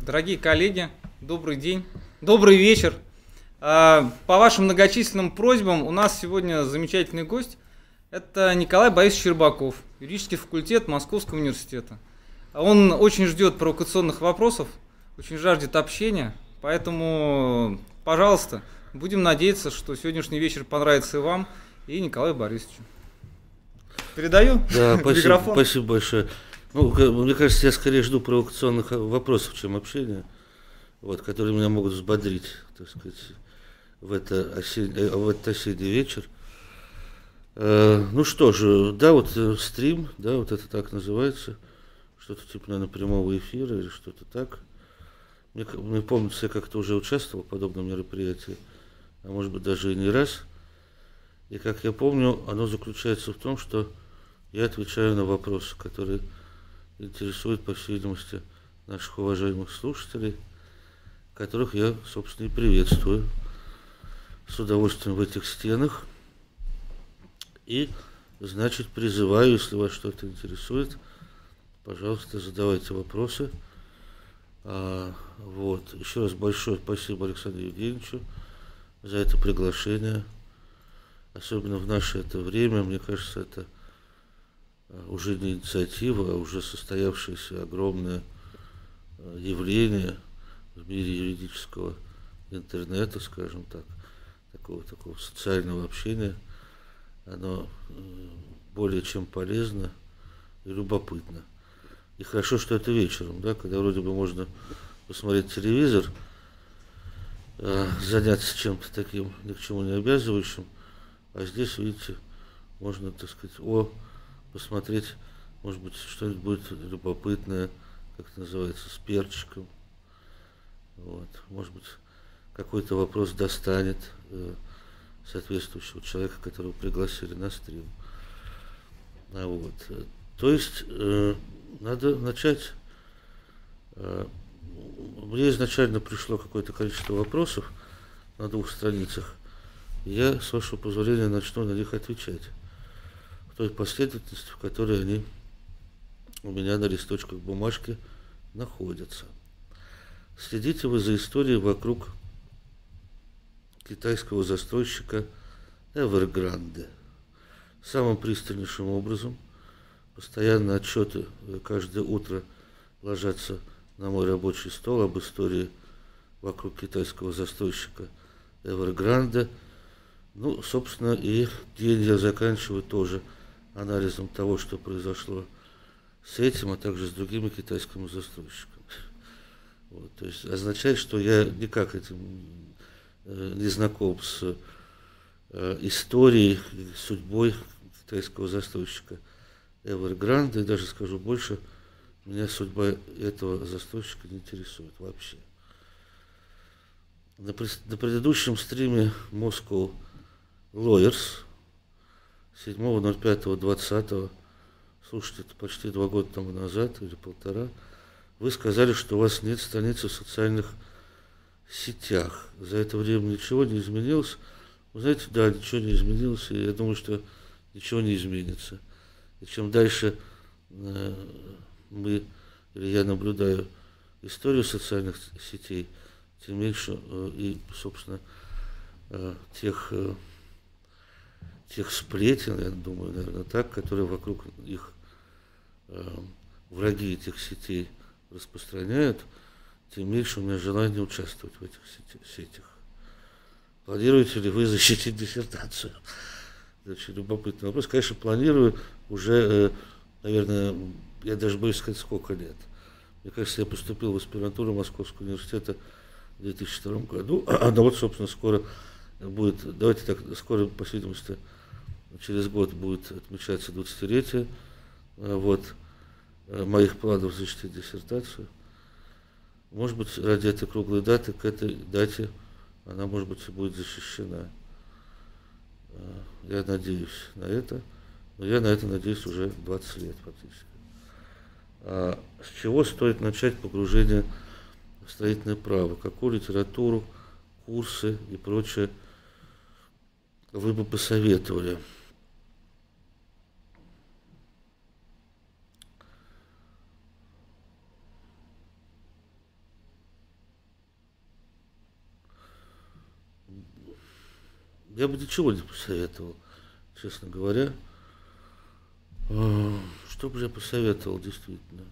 Дорогие коллеги, добрый день, добрый вечер. А, по вашим многочисленным просьбам у нас сегодня замечательный гость. Это Николай Борисович Щербаков, юридический факультет Московского университета. Он очень ждет провокационных вопросов, очень жаждет общения, поэтому, пожалуйста, будем надеяться, что сегодняшний вечер понравится и вам, и Николаю Борисовичу. Передаю да, спасибо, микрофон. Спасибо большое. Ну, мне кажется, я скорее жду провокационных вопросов, чем общения, вот, которые меня могут взбодрить, так сказать, в, это осень, э, в этот осенний вечер. Э, ну что же, да, вот э, стрим, да, вот это так называется, что-то типа, наверное, прямого эфира или что-то так. Мне, мне помнится, я как-то уже участвовал в подобном мероприятии, а может быть даже и не раз. И как я помню, оно заключается в том, что я отвечаю на вопросы, которые интересуют, по всей видимости, наших уважаемых слушателей, которых я, собственно, и приветствую с удовольствием в этих стенах. И, значит, призываю, если вас что-то интересует, пожалуйста, задавайте вопросы. А, вот. Еще раз большое спасибо Александру Евгеньевичу за это приглашение. Особенно в наше это время, мне кажется, это уже не инициатива, а уже состоявшееся огромное э, явление в мире юридического интернета, скажем так, такого, такого социального общения, оно э, более чем полезно и любопытно. И хорошо, что это вечером, да, когда вроде бы можно посмотреть телевизор, заняться чем-то таким ни к чему не обязывающим, а здесь, видите, можно, так сказать, о посмотреть, может быть, что-нибудь будет любопытное, как это называется, с перчиком. Вот. Может быть, какой-то вопрос достанет э, соответствующего человека, которого пригласили на стрим. А вот. То есть э, надо начать. Э, мне изначально пришло какое-то количество вопросов на двух страницах. Я, с вашего позволения, начну на них отвечать той последовательности, в которой они у меня на листочках бумажки находятся. Следите вы за историей вокруг китайского застройщика Evergrande. Самым пристальнейшим образом постоянно отчеты каждое утро ложатся на мой рабочий стол об истории вокруг китайского застройщика Evergrande. Ну, собственно, и день я заканчиваю тоже – анализом того, что произошло с этим, а также с другими китайскими застройщиками. Вот, то есть означает, что я никак этим э, не знаком с э, историей, судьбой китайского застройщика Evergrande, и даже скажу больше, меня судьба этого застройщика не интересует вообще. На, на предыдущем стриме Moscow Lawyers 7.05.20, слушайте, это почти два года тому назад или полтора, вы сказали, что у вас нет страницы в социальных сетях. За это время ничего не изменилось. Вы знаете, да, ничего не изменилось, и я думаю, что ничего не изменится. И чем дальше э, мы, или я наблюдаю историю социальных сетей, тем меньше э, и, собственно, э, тех э, тех сплетен, я думаю, наверное, так, которые вокруг их э, враги этих сетей распространяют, тем меньше у меня желание участвовать в этих сетях. Планируете ли вы защитить диссертацию? Очень любопытный вопрос. Конечно, планирую уже, э, наверное, я даже боюсь сказать, сколько лет. Мне кажется, я поступил в аспирантуру Московского университета в 2002 году, а вот, собственно, скоро будет, давайте так, скоро, по видимости, через год будет отмечаться 20-летие э, вот, э, моих планов защитить диссертацию. Может быть, ради этой круглой даты, к этой дате она, может быть, и будет защищена. Э, я надеюсь на это, но я на это надеюсь уже 20 лет фактически. А с чего стоит начать погружение в строительное право? Какую литературу, курсы и прочее вы бы посоветовали? Я бы ничего не посоветовал, честно говоря. А, что бы я посоветовал, действительно?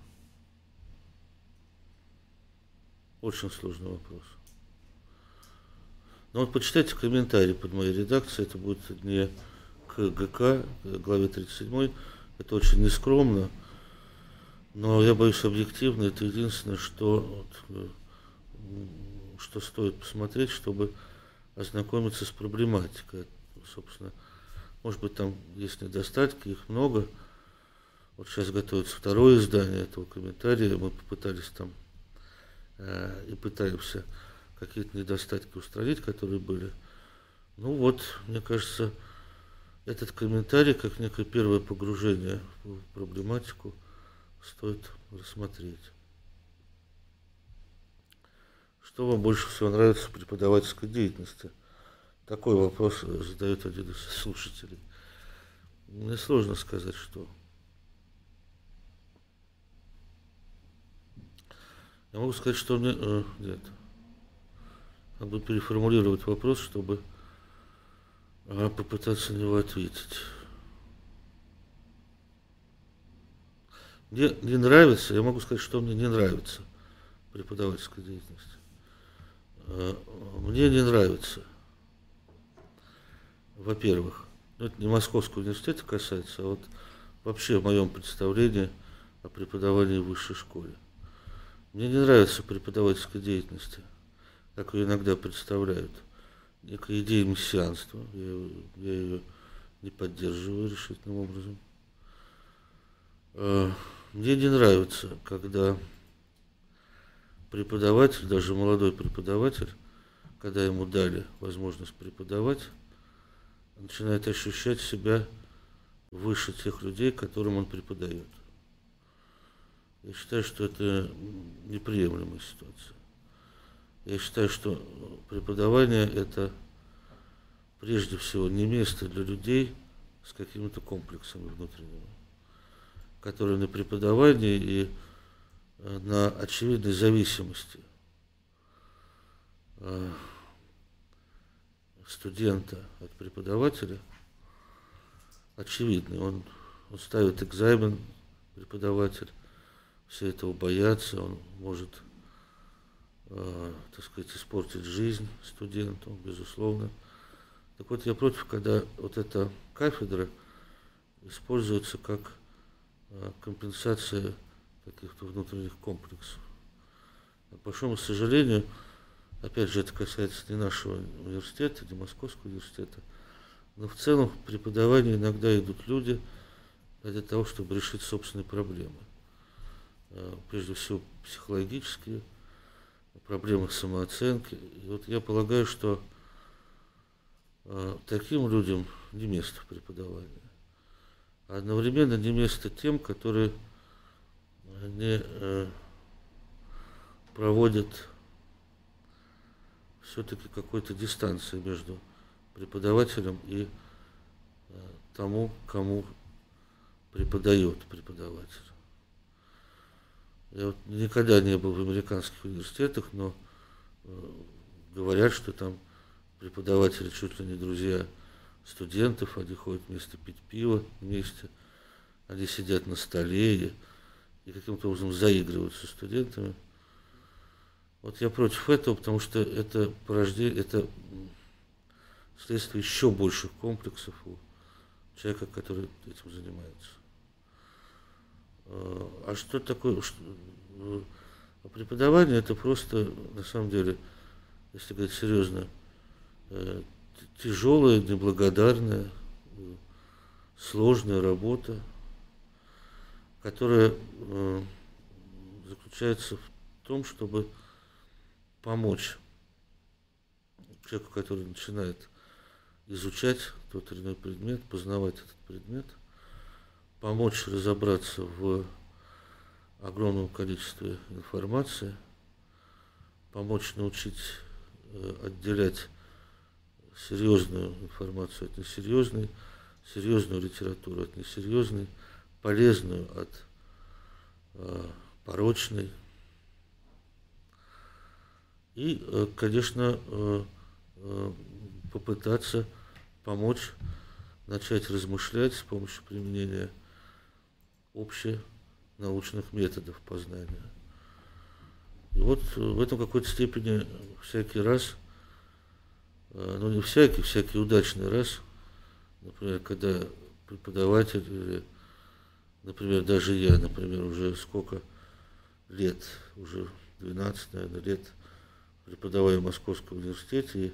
Очень сложный вопрос. Ну вот почитайте комментарии под моей редакцией, это будет не к ГК, к главе 37, это очень нескромно, но я боюсь объективно, это единственное, что, вот, что стоит посмотреть, чтобы ознакомиться с проблематикой. Собственно, может быть, там есть недостатки, их много. Вот сейчас готовится второе издание этого комментария. Мы попытались там э, и пытаемся какие-то недостатки устранить, которые были. Ну вот, мне кажется, этот комментарий, как некое первое погружение в проблематику, стоит рассмотреть. Что вам больше всего нравится в преподавательской деятельности? Такой вопрос задает один из слушателей. Мне сложно сказать, что. Я могу сказать, что мне... Э, нет. Надо переформулировать вопрос, чтобы э, попытаться на него ответить. Мне не нравится, я могу сказать, что мне не нравится преподавательская деятельность. Э, мне не нравится, во-первых, ну, это не Московского университета касается, а вот вообще в моем представлении о преподавании в высшей школе. Мне не нравится преподавательская деятельность, как ее иногда представляют. Некая идея мессианства, я, я ее не поддерживаю решительным образом. Э, мне не нравится, когда преподаватель, даже молодой преподаватель, когда ему дали возможность преподавать, начинает ощущать себя выше тех людей, которым он преподает. Я считаю, что это неприемлемая ситуация. Я считаю, что преподавание – это прежде всего не место для людей с какими-то комплексами внутренними, которые на преподавании и на очевидной зависимости э, студента от преподавателя очевидный. Он, он ставит экзамен, преподаватель, все этого боятся, он может, э, так сказать, испортить жизнь студенту, безусловно. Так вот, я против, когда вот эта кафедра используется как э, компенсация каких-то внутренних комплексов. К большому сожалению, опять же, это касается не нашего университета, не Московского университета, но в целом в преподавании иногда идут люди для того, чтобы решить собственные проблемы. А, прежде всего, психологические, проблемы самооценки. И вот я полагаю, что а, таким людям не место в преподавании. А одновременно не место тем, которые они э, проводят все-таки какой-то дистанции между преподавателем и э, тому, кому преподает преподаватель. Я вот никогда не был в американских университетах, но э, говорят, что там преподаватели чуть ли не друзья студентов, они ходят вместе пить пиво вместе, они сидят на столе и и каким-то образом заигрывают со студентами. Вот я против этого, потому что это порождение, это следствие еще больших комплексов у человека, который этим занимается. А что такое? А преподавание это просто, на самом деле, если говорить серьезно, э, тяжелая, неблагодарная, э, сложная работа которая э, заключается в том, чтобы помочь человеку, который начинает изучать тот или иной предмет, познавать этот предмет, помочь разобраться в огромном количестве информации, помочь научить э, отделять серьезную информацию от несерьезной, серьезную литературу от несерьезной, полезную от э, порочной. И, э, конечно, э, э, попытаться помочь начать размышлять с помощью применения общенаучных методов познания. И вот в этом какой-то степени всякий раз, э, ну не всякий, всякий удачный раз, например, когда преподаватель или, например, даже я, например, уже сколько лет, уже 12, наверное, лет преподаваю в Московском университете и,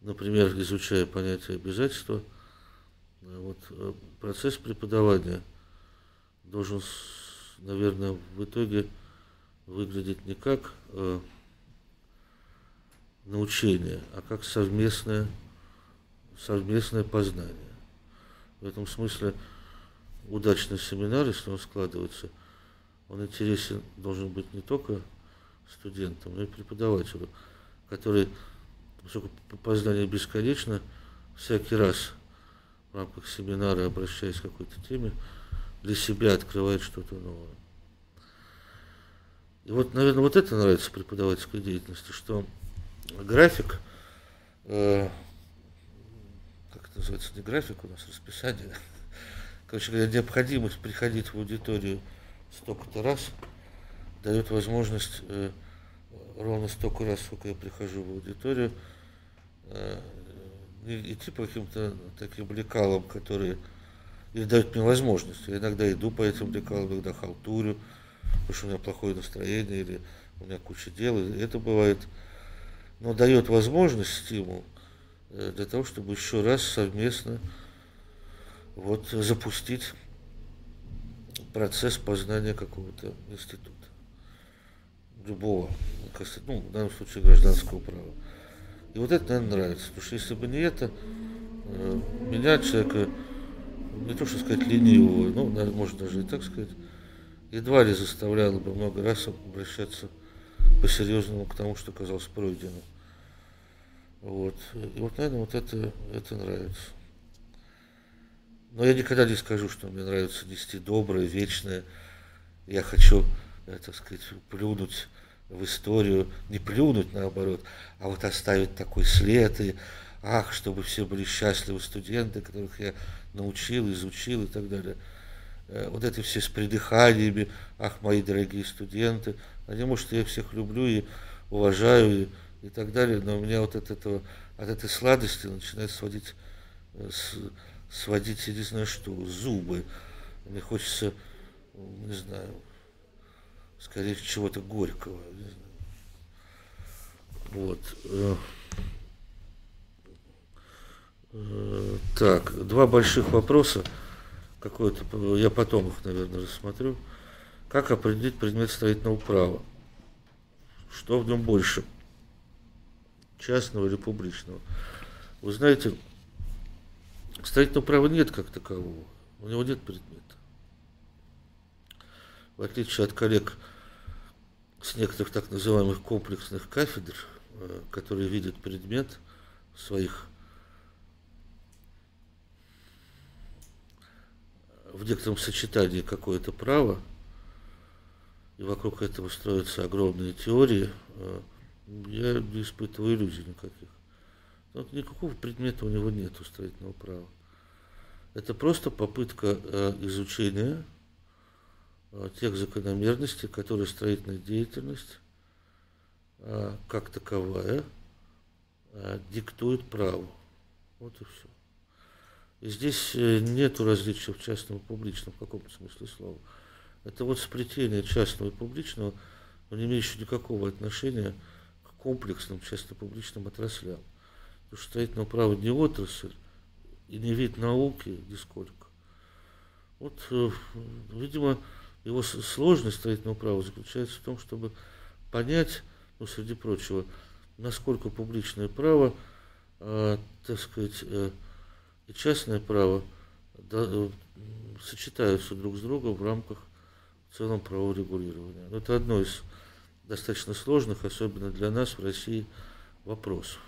например, изучая понятие обязательства, вот, э, процесс преподавания должен, наверное, в итоге выглядеть не как э, научение, а как совместное, совместное познание. В этом смысле удачный семинар, если он складывается, он интересен должен быть не только студентам, но и преподавателю, который, поскольку познание бесконечно, всякий раз в рамках семинара, обращаясь к какой-то теме, для себя открывает что-то новое. И вот, наверное, вот это нравится преподавательской деятельности, что график, э, как это называется, не график у нас, расписание, короче говоря, необходимость приходить в аудиторию столько-то раз дает возможность э, ровно столько раз, сколько я прихожу в аудиторию, э, идти по каким-то таким лекалам, которые или дают мне возможность. Я иногда иду по этим лекалам, иногда халтурю, потому что у меня плохое настроение или у меня куча дел, и это бывает. Но дает возможность, стимул э, для того, чтобы еще раз совместно вот, запустить процесс познания какого-то института. Любого, ну, в данном случае гражданского права. И вот это, наверное, нравится. Потому что если бы не это, э, меня, человека, не то что сказать ленивого, ну, может даже и так сказать, едва ли заставляло бы много раз обращаться по-серьезному к тому, что казалось пройденным. Вот. И вот, наверное, вот это, это нравится. Но я никогда не скажу, что мне нравится нести доброе, вечное. Я хочу, э, так сказать, плюнуть в историю, не плюнуть наоборот, а вот оставить такой след и ах, чтобы все были счастливы студенты, которых я научил, изучил и так далее. Э, вот эти все с придыханиями, ах, мои дорогие студенты, они, может, я всех люблю и уважаю и, и так далее, но у меня вот от этого, от этой сладости начинает сводить, э, сводить, я не знаю что, зубы. Мне хочется, не знаю, скорее чего-то горького. Вот. Э, так, два больших вопроса. Какой-то, я потом их, наверное, рассмотрю. Как определить предмет строительного права? Что в нем больше? Частного или публичного? Вы знаете, строительного права нет как такового. У него нет предмета. В отличие от коллег с некоторых так называемых комплексных кафедр, э, которые видят предмет своих в некотором сочетании какое-то право, и вокруг этого строятся огромные теории, э, я не испытываю иллюзий никаких. Но никакого предмета у него нет строительного права. Это просто попытка э, изучения э, тех закономерностей, которые строительная деятельность как таковая диктует праву. Вот и все. И здесь э, нет различия в частном и публичном в каком-то смысле слова. Это вот сплетение частного и публичного, но не имеющее никакого отношения к комплексным частно-публичным отраслям. Не отрасль и не вид науки нисколько. Вот, э, видимо, его сложность строительного права заключается в том, чтобы понять, ну, среди прочего, насколько публичное право, э, так сказать, э, и частное право да, э, сочетаются друг с другом в рамках целом правового регулирования. Но это одно из достаточно сложных, особенно для нас в России, вопросов.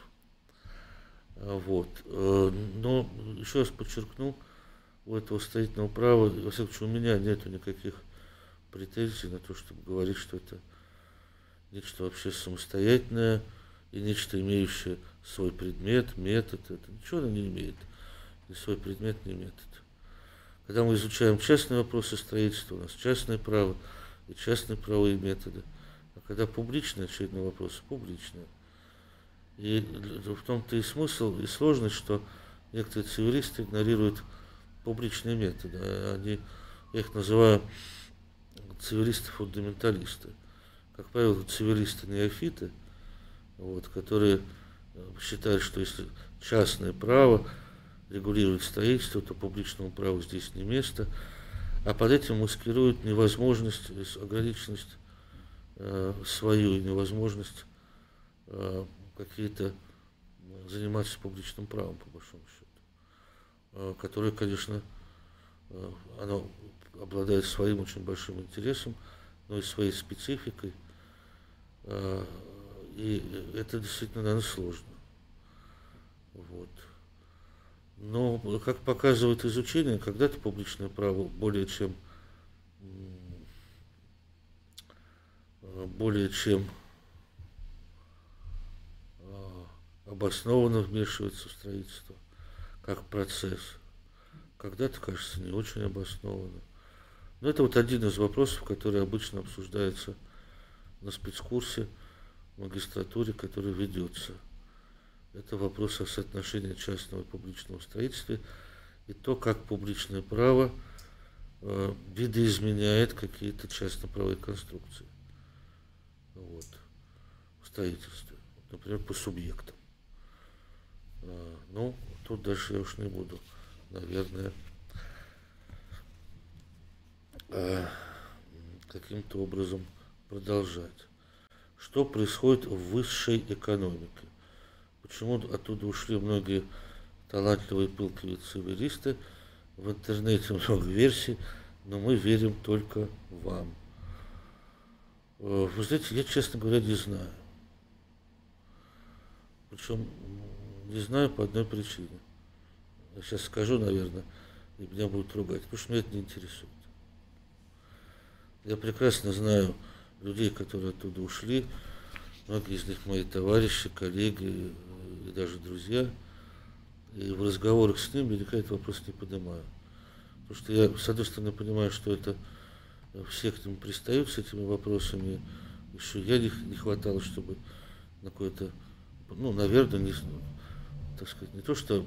А, вот. Э, но еще раз подчеркну, у этого строительного права, во всяком случае, у меня нет никаких претензий на то, чтобы говорить, что это нечто вообще самостоятельное, и нечто имеющее свой предмет, метод. Это ничего оно не имеет. Ни свой предмет, ни метод. Когда мы изучаем частные вопросы строительства, у нас частное право и частные правовые методы. А когда публичные очередной вопрос, публичные. И в том-то и смысл, и сложность, что некоторые цивилисты игнорируют публичные методы. Они, я их называю цивилисты-фундаменталисты. Как правило, цивилисты-неофиты, вот, которые э, считают, что если частное право регулирует строительство, то публичному праву здесь не место, а под этим маскируют невозможность, ограниченность э, свою и невозможность э, какие-то заниматься публичным правом, по большому счету, э, которое, конечно, э, оно обладает своим очень большим интересом, но и своей спецификой. Э, и это действительно, наверное, сложно. Вот. Но, как показывает изучение, когда-то публичное право более чем более чем обоснованно вмешивается в строительство, как процесс. Когда-то, кажется, не очень обоснованно. Но это вот один из вопросов, который обычно обсуждается на спецкурсе в магистратуре, который ведется. Это вопрос о соотношении частного и публичного строительства и то, как публичное право э, видоизменяет какие-то частно-правовые конструкции вот, в строительстве. Например, по субъектам. А, ну, тут дальше я уж не буду, наверное, а, каким-то образом продолжать. Что происходит в высшей экономике? Почему оттуда ушли многие талантливые пылкие цивилисты? В интернете много версий, но мы верим только вам. Э, вы знаете, я, честно говоря, не знаю. Причем не знаю по одной причине. Я сейчас скажу, наверное, и меня будут ругать, потому что меня это не интересует. Я прекрасно знаю людей, которые оттуда ушли. Многие из них мои товарищи, коллеги и даже друзья. И в разговорах с ними я этот вопрос не поднимаю. Потому что я, с одной стороны, понимаю, что это все к ним пристают с этими вопросами. Еще я не, не хватало, чтобы на какое-то, ну, наверное, не, так сказать, не то что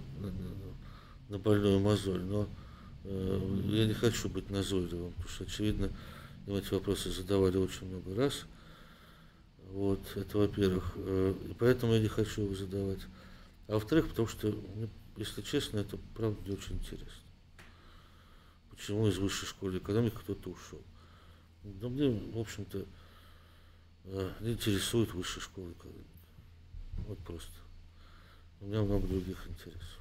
на, больную мозоль, но э, я не хочу быть назойливым, потому что, очевидно, эти вопросы задавали очень много раз. Вот, это во-первых. Э, и поэтому я не хочу их задавать. А во-вторых, потому что, ну, если честно, это правда не очень интересно. Почему из высшей школы экономики кто-то ушел? Да мне, в общем-то, э, не интересует высшая школа экономики. Вот просто. У меня много других интересов.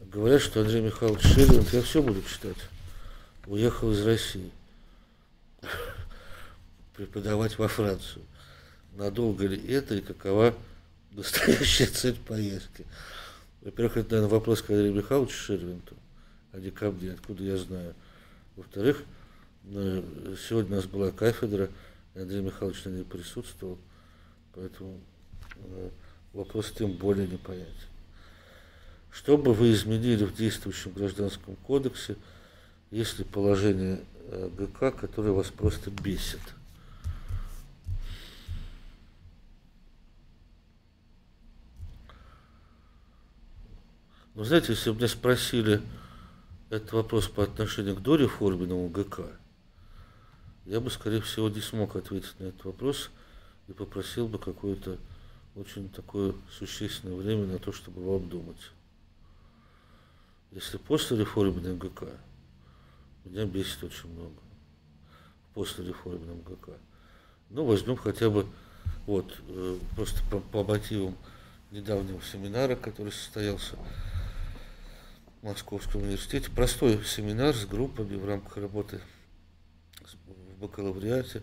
Говорят, что Андрей Михайлович Шелин, я все буду читать, уехал из России преподавать во Францию. Надолго ли это и какова настоящая цель поездки? Во-первых, это, наверное, вопрос к Андрею Михайловичу Шервинту, а не ко мне, откуда я знаю. Во-вторых, сегодня у нас была кафедра, Андрей Михайлович на ней присутствовал, поэтому э, вопрос тем более непонятен. Что бы вы изменили в действующем гражданском кодексе, если положение э, ГК, которое вас просто бесит? Ну, знаете, если бы меня спросили этот вопрос по отношению к дореформенному ГК, я бы, скорее всего, не смог ответить на этот вопрос и попросил бы какое-то очень такое существенное время на то, чтобы его обдумать. Если после реформы МГК, меня бесит очень много. После реформы МГК. Ну, возьмем хотя бы, вот, э, просто по, по мотивам недавнего семинара, который состоялся в Московском университете. Простой семинар с группами в рамках работы в бакалавриате.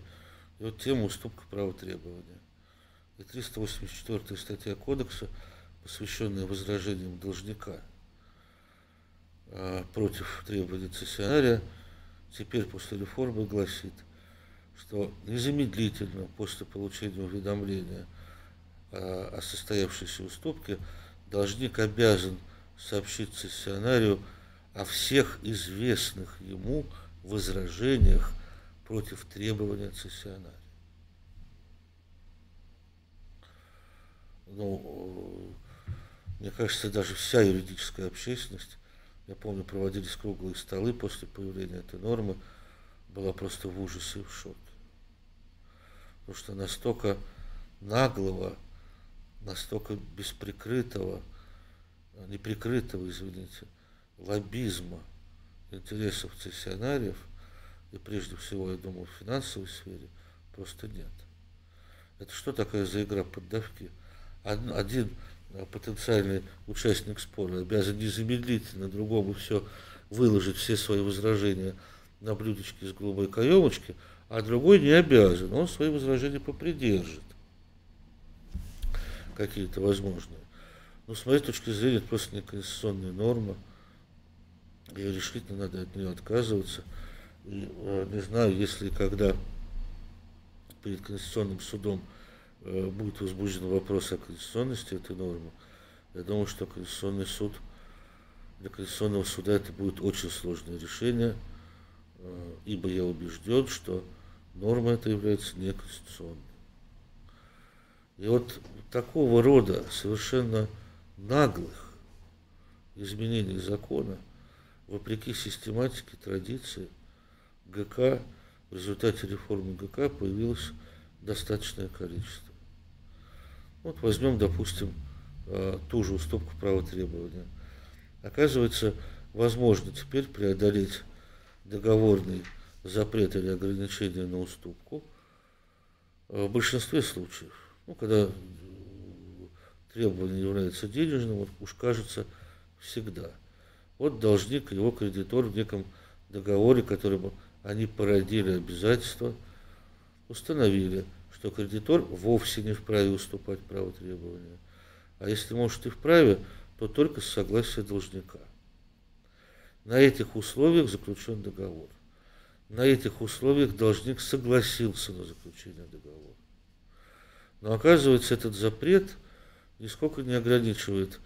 И вот тема уступка права требования и 384 статья Кодекса, посвященная возражениям должника а, против требований цессионария, теперь после реформы гласит, что незамедлительно после получения уведомления о, о состоявшейся уступке должник обязан сообщить цессионарию о всех известных ему возражениях против требования цессионария. Ну, мне кажется, даже вся юридическая общественность, я помню, проводились круглые столы после появления этой нормы, была просто в ужасе и в шоке. Потому что настолько наглого, настолько бесприкрытого, неприкрытого, извините, лоббизма интересов цессионариев, и прежде всего, я думаю, в финансовой сфере, просто нет. Это что такое за игра поддавки? Один а, потенциальный участник спора обязан незамедлительно другому все выложить, все свои возражения на блюдечке с голубой каемочки, а другой не обязан, он свои возражения попридержит какие-то возможные. Но с моей точки зрения это просто не конституционная норма, и решительно надо от нее отказываться. И, э, не знаю, если когда перед Конституционным судом э, будет возбужден вопрос о конституционности этой нормы, я думаю, что Конституционный суд, для Конституционного суда это будет очень сложное решение, э, ибо я убежден, что норма эта является неконституционной. И вот такого рода совершенно наглых изменений закона, вопреки систематике, традиции, ГК, в результате реформы ГК появилось достаточное количество. Вот возьмем, допустим, а, ту же уступку права требования. Оказывается, возможно теперь преодолеть договорный запрет или ограничение на уступку а, в большинстве случаев. Ну, когда требование является денежным, вот уж кажется всегда. Вот должник и его кредитор в неком договоре, которым они породили обязательства, установили, что кредитор вовсе не вправе уступать право требования. А если может и вправе, то только с согласия должника. На этих условиях заключен договор. На этих условиях должник согласился на заключение договора. Но оказывается, этот запрет – нисколько не ограничивает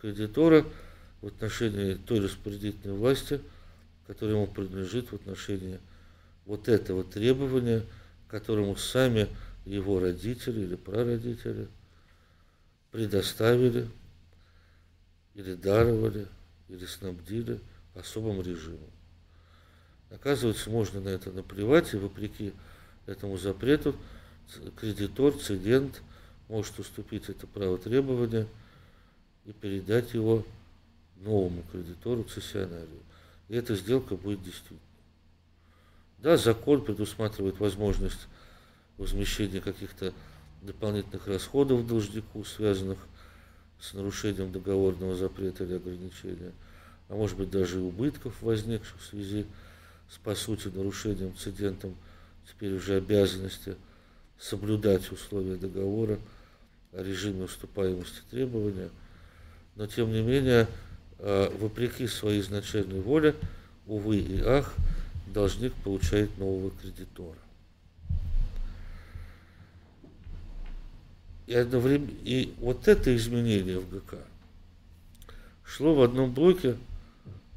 кредитора в отношении той распорядительной власти, которая ему принадлежит в отношении вот этого требования, которому сами его родители или прародители предоставили или даровали, или снабдили особым режимом. Оказывается, можно на это наплевать, и вопреки этому запрету кредитор, цедент – может уступить это право требования и передать его новому кредитору, цессионарию. И эта сделка будет действительной. Да, закон предусматривает возможность возмещения каких-то дополнительных расходов должнику, связанных с нарушением договорного запрета или ограничения, а может быть даже и убытков, возникших в связи с, по сути, нарушением цидентом теперь уже обязанности соблюдать условия договора – о режиме уступаемости требования, но тем не менее, э, вопреки своей изначальной воле, увы и ах, должник получает нового кредитора. И, одновременно, и вот это изменение в ГК шло в одном блоке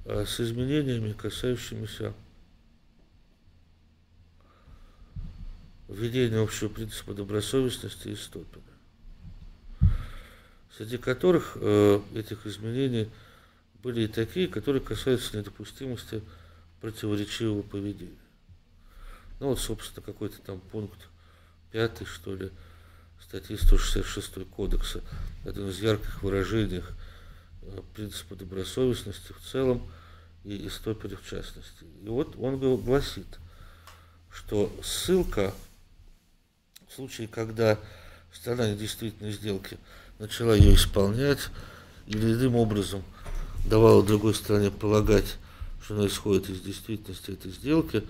а, с изменениями, касающимися введения общего принципа добросовестности и стопина среди которых э, этих изменений были и такие, которые касаются недопустимости противоречивого поведения. Ну вот, собственно, какой-то там пункт пятый, что ли, статьи 166 кодекса, один из ярких выражений э, принципа добросовестности в целом и истопере в частности. И вот он гласит, что ссылка в случае, когда сторона недействительной сделки – начала ее исполнять или иным образом давала другой стороне полагать, что она исходит из действительности этой сделки,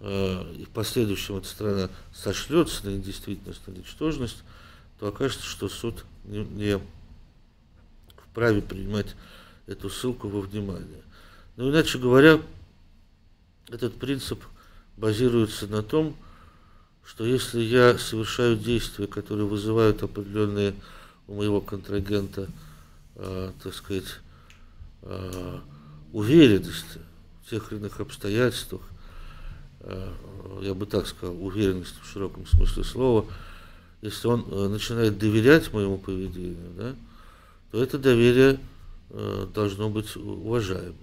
и в последующем эта страна сошлется на недействительность, на ничтожность, то окажется, что суд не, не вправе принимать эту ссылку во внимание. Но иначе говоря, этот принцип базируется на том, что если я совершаю действия, которые вызывают определенные у моего контрагента, э, так сказать, э, уверенность в тех или иных обстоятельствах, э, я бы так сказал, уверенность в широком смысле слова, если он э, начинает доверять моему поведению, да, то это доверие э, должно быть уважаемо.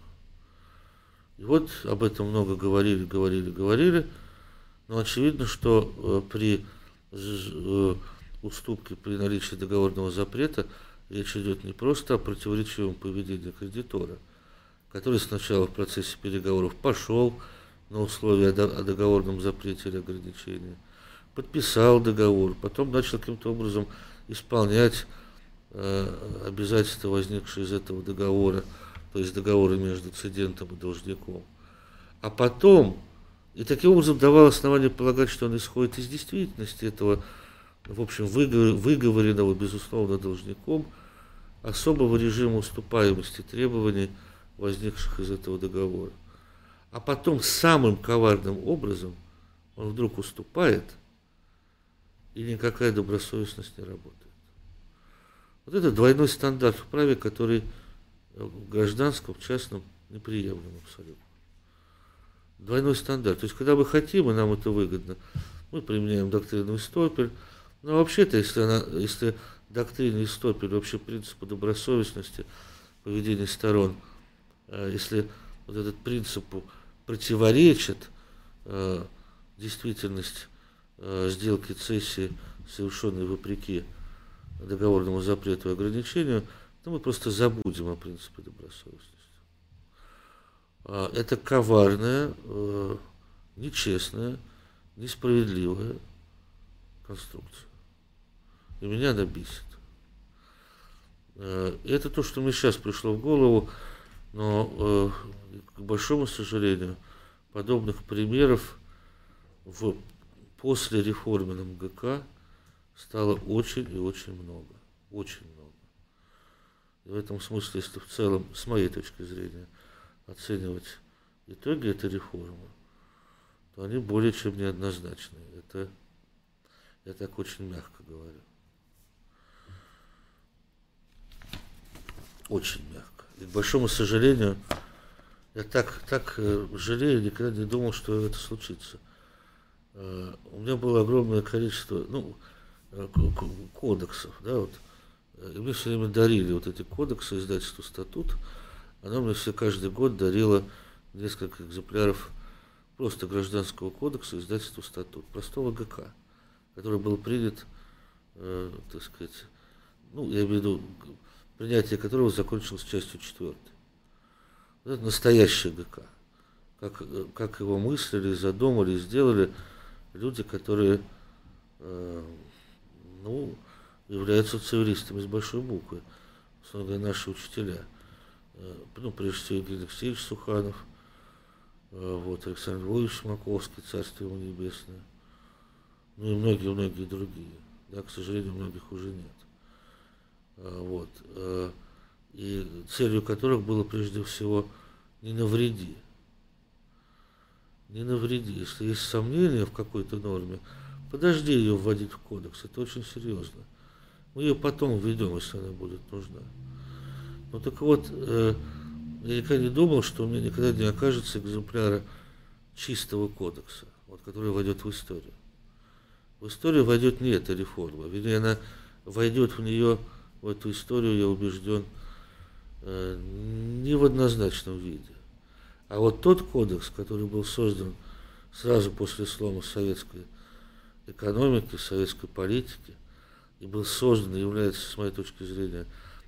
И вот об этом много говорили, говорили, говорили, но очевидно, что э, при э, уступке, при наличии договорного запрета речь идет не просто о противоречивом поведении кредитора, который сначала в процессе переговоров пошел на условия о договорном запрете или ограничении, подписал договор, потом начал каким-то образом исполнять э, обязательства, возникшие из этого договора, то есть договоры между цедентом и должником. А потом, и таким образом давал основание полагать, что он исходит из действительности этого, в общем, выговоренного, безусловно, должником, особого режима уступаемости требований, возникших из этого договора. А потом самым коварным образом он вдруг уступает, и никакая добросовестность не работает. Вот это двойной стандарт в праве, который в гражданском, в частном неприемлем абсолютно. Двойной стандарт. То есть, когда мы хотим, и нам это выгодно, мы применяем доктрину Истопель. Но вообще-то, если, она, если доктрина Истопель, вообще принципы добросовестности, поведения сторон, э, если вот этот принципу противоречит э, действительность э, сделки цессии, совершенной вопреки договорному запрету и ограничению, то мы просто забудем о принципе добросовестности. А, это коварная, э, нечестная, несправедливая конструкция. И меня она бесит. Э, это то, что мне сейчас пришло в голову, но, э, к большому сожалению, подобных примеров в после реформенном ГК стало очень и очень много. Очень много. И в этом смысле, если в целом, с моей точки зрения, оценивать итоги этой реформы, то они более чем неоднозначны. Это я так очень мягко говорю. Очень мягко. И к большому сожалению, я так, так э, жалею, никогда не думал, что это случится. Э, у меня было огромное количество ну, э, кодексов, да, вот, и мне все время дарили вот эти кодексы издательства «Статут». Она мне все каждый год дарила несколько экземпляров просто гражданского кодекса издательства «Статут», простого ГК, который был принят, э, так сказать, ну, я имею в виду, принятие которого закончилось частью четвертой. Это настоящий ГК. Как, как его мыслили, задумали, сделали люди, которые, э, ну, являются цивилистами с большой буквы, собственно наши учителя. Э, ну, прежде всего, Евгений Алексеевич Суханов, э, вот, Александр Львович Маковский, Царство ему небесное, ну и многие-многие другие. Да, к сожалению, многих уже нет. Э, вот. И целью которых было прежде всего не навреди. Не навреди. Если есть сомнения в какой-то норме, подожди ее вводить в кодекс. Это очень серьезно. Мы ее потом введем, если она будет нужна. Ну так вот, э, я никогда не думал, что у меня никогда не окажется экземпляра чистого кодекса, вот, который войдет в историю. В историю войдет не эта реформа, вернее, она войдет в нее, в эту историю, я убежден, не в однозначном виде. А вот тот кодекс, который был создан сразу после слома советской экономики, советской политики – и был создан, является, с моей точки зрения,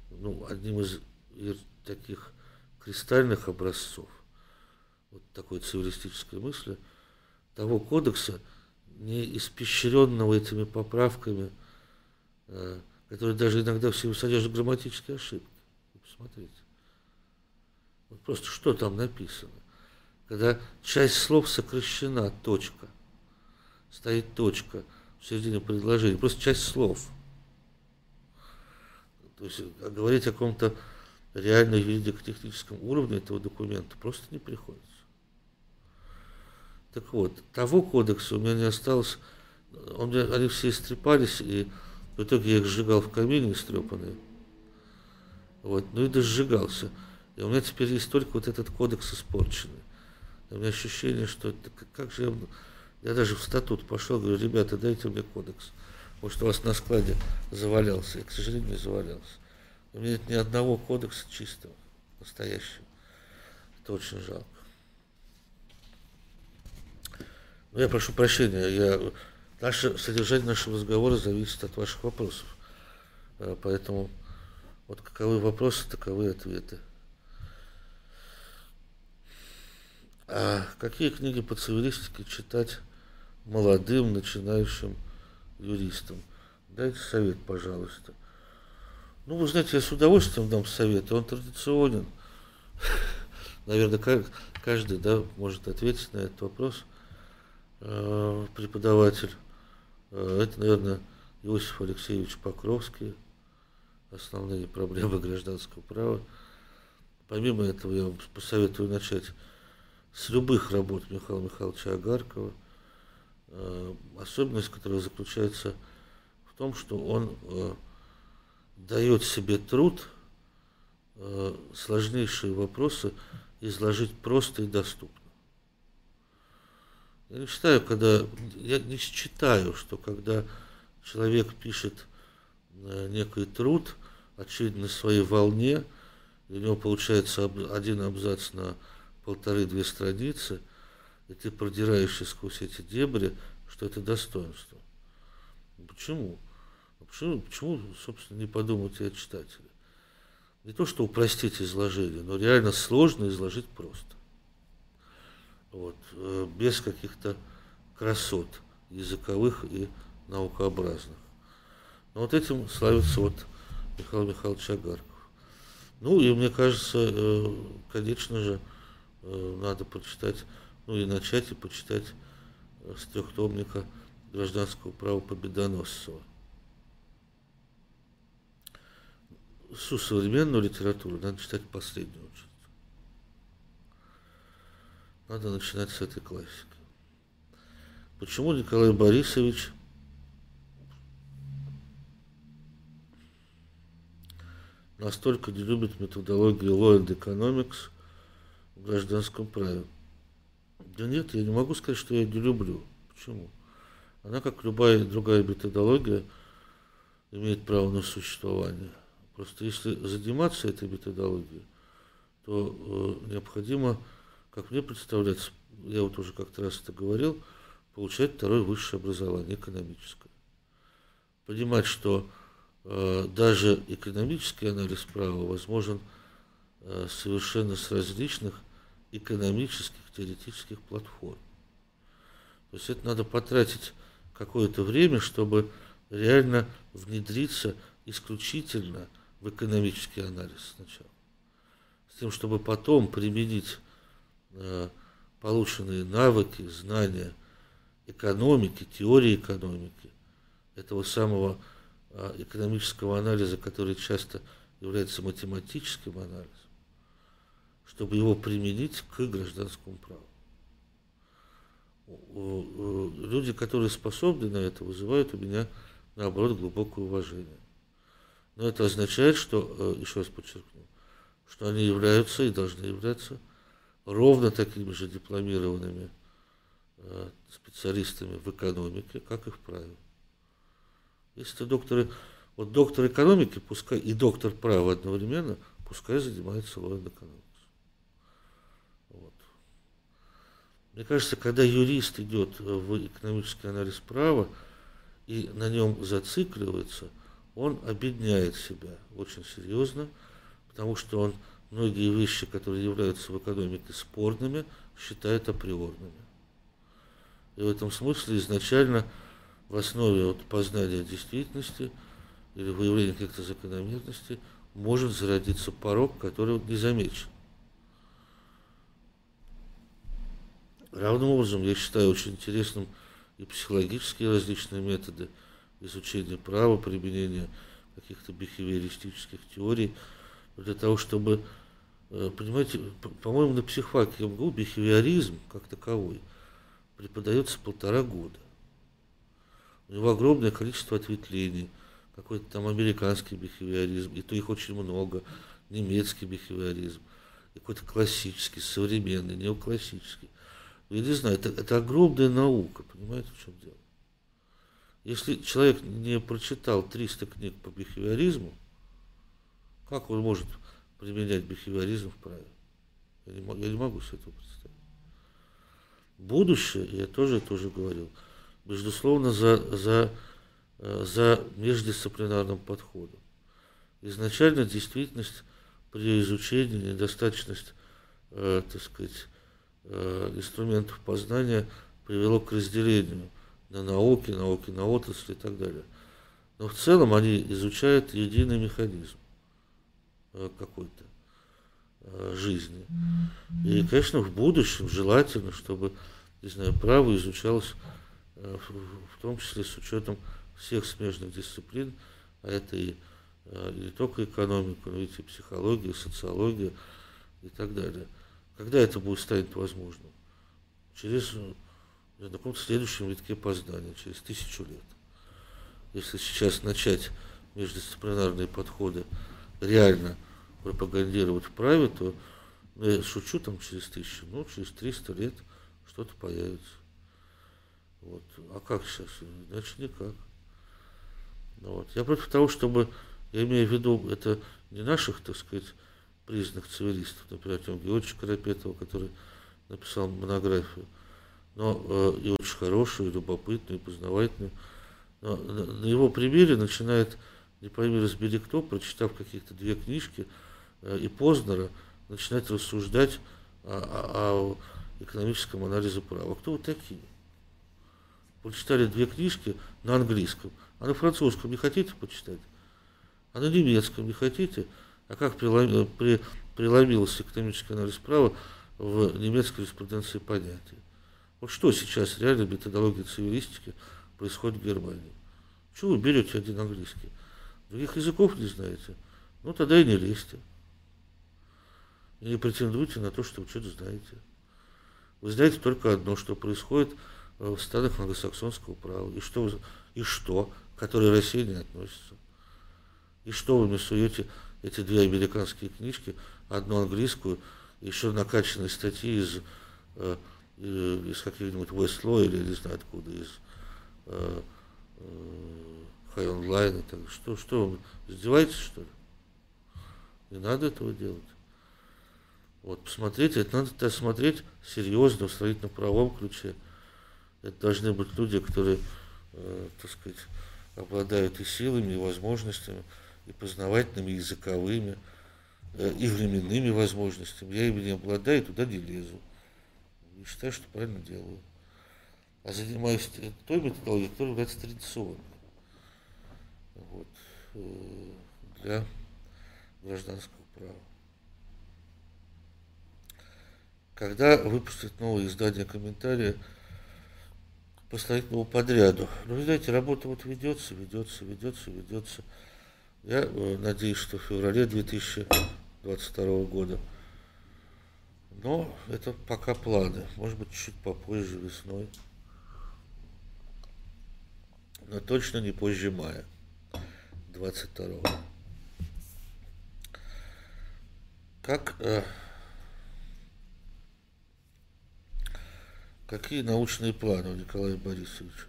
ну, одним из таких кристальных образцов вот такой цивилистической мысли, того кодекса, не испещренного этими поправками, э, которые даже иногда все содержат грамматические ошибки. Посмотрите. Вот просто что там написано. Когда часть слов сокращена, точка, стоит точка в середине предложения, просто часть слов – то есть а говорить о каком-то реально юридико-техническом уровне этого документа просто не приходится. Так вот, того кодекса у меня не осталось он, они все истрепались, и в итоге я их сжигал в камине истрепанные. Вот, ну и досжигался. И у меня теперь есть только вот этот кодекс испорченный. У меня ощущение, что это, как же я, я даже в статут пошел, говорю, ребята, дайте мне кодекс. Может, у вас на складе завалялся. Я, к сожалению, не завалялся. У меня нет ни одного кодекса чистого, настоящего. Это очень жалко. Но я прошу прощения, я, наше, содержание нашего разговора зависит от ваших вопросов. Э, поэтому вот каковы вопросы, таковы ответы. А какие книги по цивилистике читать молодым, начинающим юристам? Дайте совет, пожалуйста. Ну, вы знаете, я с удовольствием дам совет, он традиционен. Наверное, каждый да, может ответить на этот вопрос. Э, преподаватель. Э, это, наверное, Иосиф Алексеевич Покровский. Основные проблемы гражданского права. Помимо этого, я вам посоветую начать с любых работ Михаила Михайловича Агаркова, э, особенность которая заключается в том, что он дает себе труд сложнейшие вопросы изложить просто и доступно. Я не считаю, когда, я не считаю, что когда человек пишет э, некий труд, очевидно, своей волне, и у него получается один абзац на полторы-две страницы, и ты продираешься сквозь эти дебри, что это достоинство. Почему? А почему, почему, собственно, не подумать о читателе? Не то, что упростить изложение, но реально сложно изложить просто вот, э, без каких-то красот языковых и наукообразных. Но вот этим славится вот Михаил Михайлович Агарков. Ну и мне кажется, э, конечно же, э, надо прочитать, ну и начать и почитать с трехтомника гражданского права Победоносцева. Всю современную литературу надо читать последнюю часть. Надо начинать с этой классики. Почему Николай Борисович настолько не любит методологию Law and Economics в гражданском праве? Да нет, я не могу сказать, что я не люблю. Почему? Она, как любая другая методология, имеет право на существование. Просто если заниматься этой методологией, то э, необходимо как мне представляется, я вот уже как-то раз это говорил, получать второе высшее образование, экономическое. Понимать, что даже экономический анализ права возможен э, совершенно с различных экономических, теоретических платформ. То есть это надо потратить какое-то время, чтобы реально внедриться исключительно в экономический анализ сначала. С тем, чтобы потом применить Э, полученные навыки, знания экономики, теории экономики, этого самого э, экономического анализа, который часто является математическим анализом, чтобы его применить к гражданскому праву. Люди, которые способны на это, вызывают у меня, наоборот, глубокое уважение. Но это означает, что, э, еще раз подчеркну, что они являются и должны являться ровно такими же дипломированными э, специалистами в экономике, как и в праве. Если ты доктор, вот доктор экономики, пускай и доктор права одновременно, пускай занимается law экономикой. Вот. Мне кажется, когда юрист идет в экономический анализ права и на нем зацикливается, он обедняет себя очень серьезно, потому что он многие вещи, которые являются в экономике спорными, считают априорными. И в этом смысле изначально в основе вот познания действительности или выявления каких-то закономерностей может зародиться порог, который не замечен. Равным образом я считаю очень интересным и психологические различные методы изучения права, применения каких-то бихевиористических теорий для того, чтобы Э, понимаете, по-моему, на психфаке МГУ бихевиоризм как таковой преподается полтора года. У него огромное количество ответвлений, какой-то там американский бихевиоризм, и то их очень много, немецкий бихевиоризм, какой-то классический, современный, неоклассический. Я не знаю, это, это огромная наука, понимаете, в чем дело? Если человек не прочитал 300 книг по бихевиоризму, как он может применять бихевиоризм в праве? Я не, я не могу себе этого представить. Будущее, я тоже тоже говорил, безусловно, за, за, э, за междисциплинарным подходом. Изначально действительность при изучении недостаточность, э, так сказать, э, инструментов познания привело к разделению на науки, науки на отрасли и так далее. Но в целом они изучают единый механизм э, какой-то э, жизни. И, конечно, в будущем желательно, чтобы, не знаю, право изучалось в том числе с учетом всех смежных дисциплин, а это и не только экономика, но и психология, социология и так далее. Когда это будет станет возможным? Через на каком-то следующем витке познания, через тысячу лет. Если сейчас начать междисциплинарные подходы реально пропагандировать праве, то ну, я шучу там через тысячу, ну, через 300 лет что-то появится. Вот. А как сейчас? Иначе никак. Ну, вот. Я против того, чтобы, я имею в виду, это не наших, так сказать, признанных цивилистов, например, Артем Георгиевич Карапетова, который написал монографию, но э, и очень хорошую, и любопытную, и познавательную. Но на его примере начинает, не пойми разбери кто, прочитав каких-то две книжки, э, и Познера, начинать рассуждать о, о, о экономическом анализе права. Кто вы такие? Прочитали две книжки на английском, а на французском не хотите почитать? А на немецком не хотите? А как преломился экономический анализ права в немецкой юриспруденции понятия? Вот что сейчас реально методология цивилистики происходит в Германии? Чего вы берете один английский? Других языков не знаете? Ну, тогда и не лезьте. И не претендуйте на то, что вы что-то знаете. Вы знаете только одно, что происходит в странах англосаксонского права. И что, и что, к которой Россия не относится. И что вы мне суете эти две американские книжки, одну английскую, еще накачанные статьи из э, из каких-нибудь Вестло или не знаю откуда, из э, э, High Online. Так, что, что вы издеваетесь, что ли? Не надо этого делать. Вот, посмотрите, это надо смотреть серьезно, в строительно-правовом ключе. Это должны быть люди, которые, э, так сказать, обладают и силами, и возможностями, и познавательными, и языковыми, э, и временными возможностями. Я ими не обладаю, туда не лезу и считаю, что правильно делаю. А занимаюсь той методологией, которая является традиционной вот, э, для гражданского права. Когда выпустят новое издание комментария по подряду. Ну, вы знаете, работа вот ведется, ведется, ведется, ведется. Я э, надеюсь, что в феврале 2022 года но это пока планы. Может быть, чуть попозже, весной. Но точно не позже мая 22 Как, э, какие научные планы у Николая Борисовича?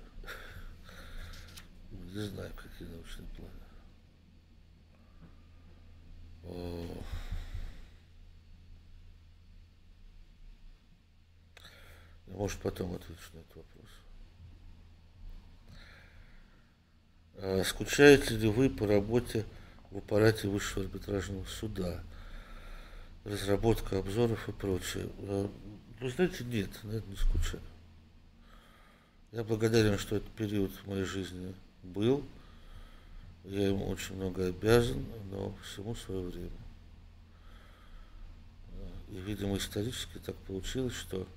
Не знаю, какие научные планы. О, Может, потом отвечу на этот вопрос. А скучаете ли вы по работе в аппарате Высшего арбитражного суда? Разработка обзоров и прочее. Вы знаете, нет, на это не скучаю. Я благодарен, что этот период в моей жизни был. Я ему очень много обязан, но всему свое время. И, видимо, исторически так получилось, что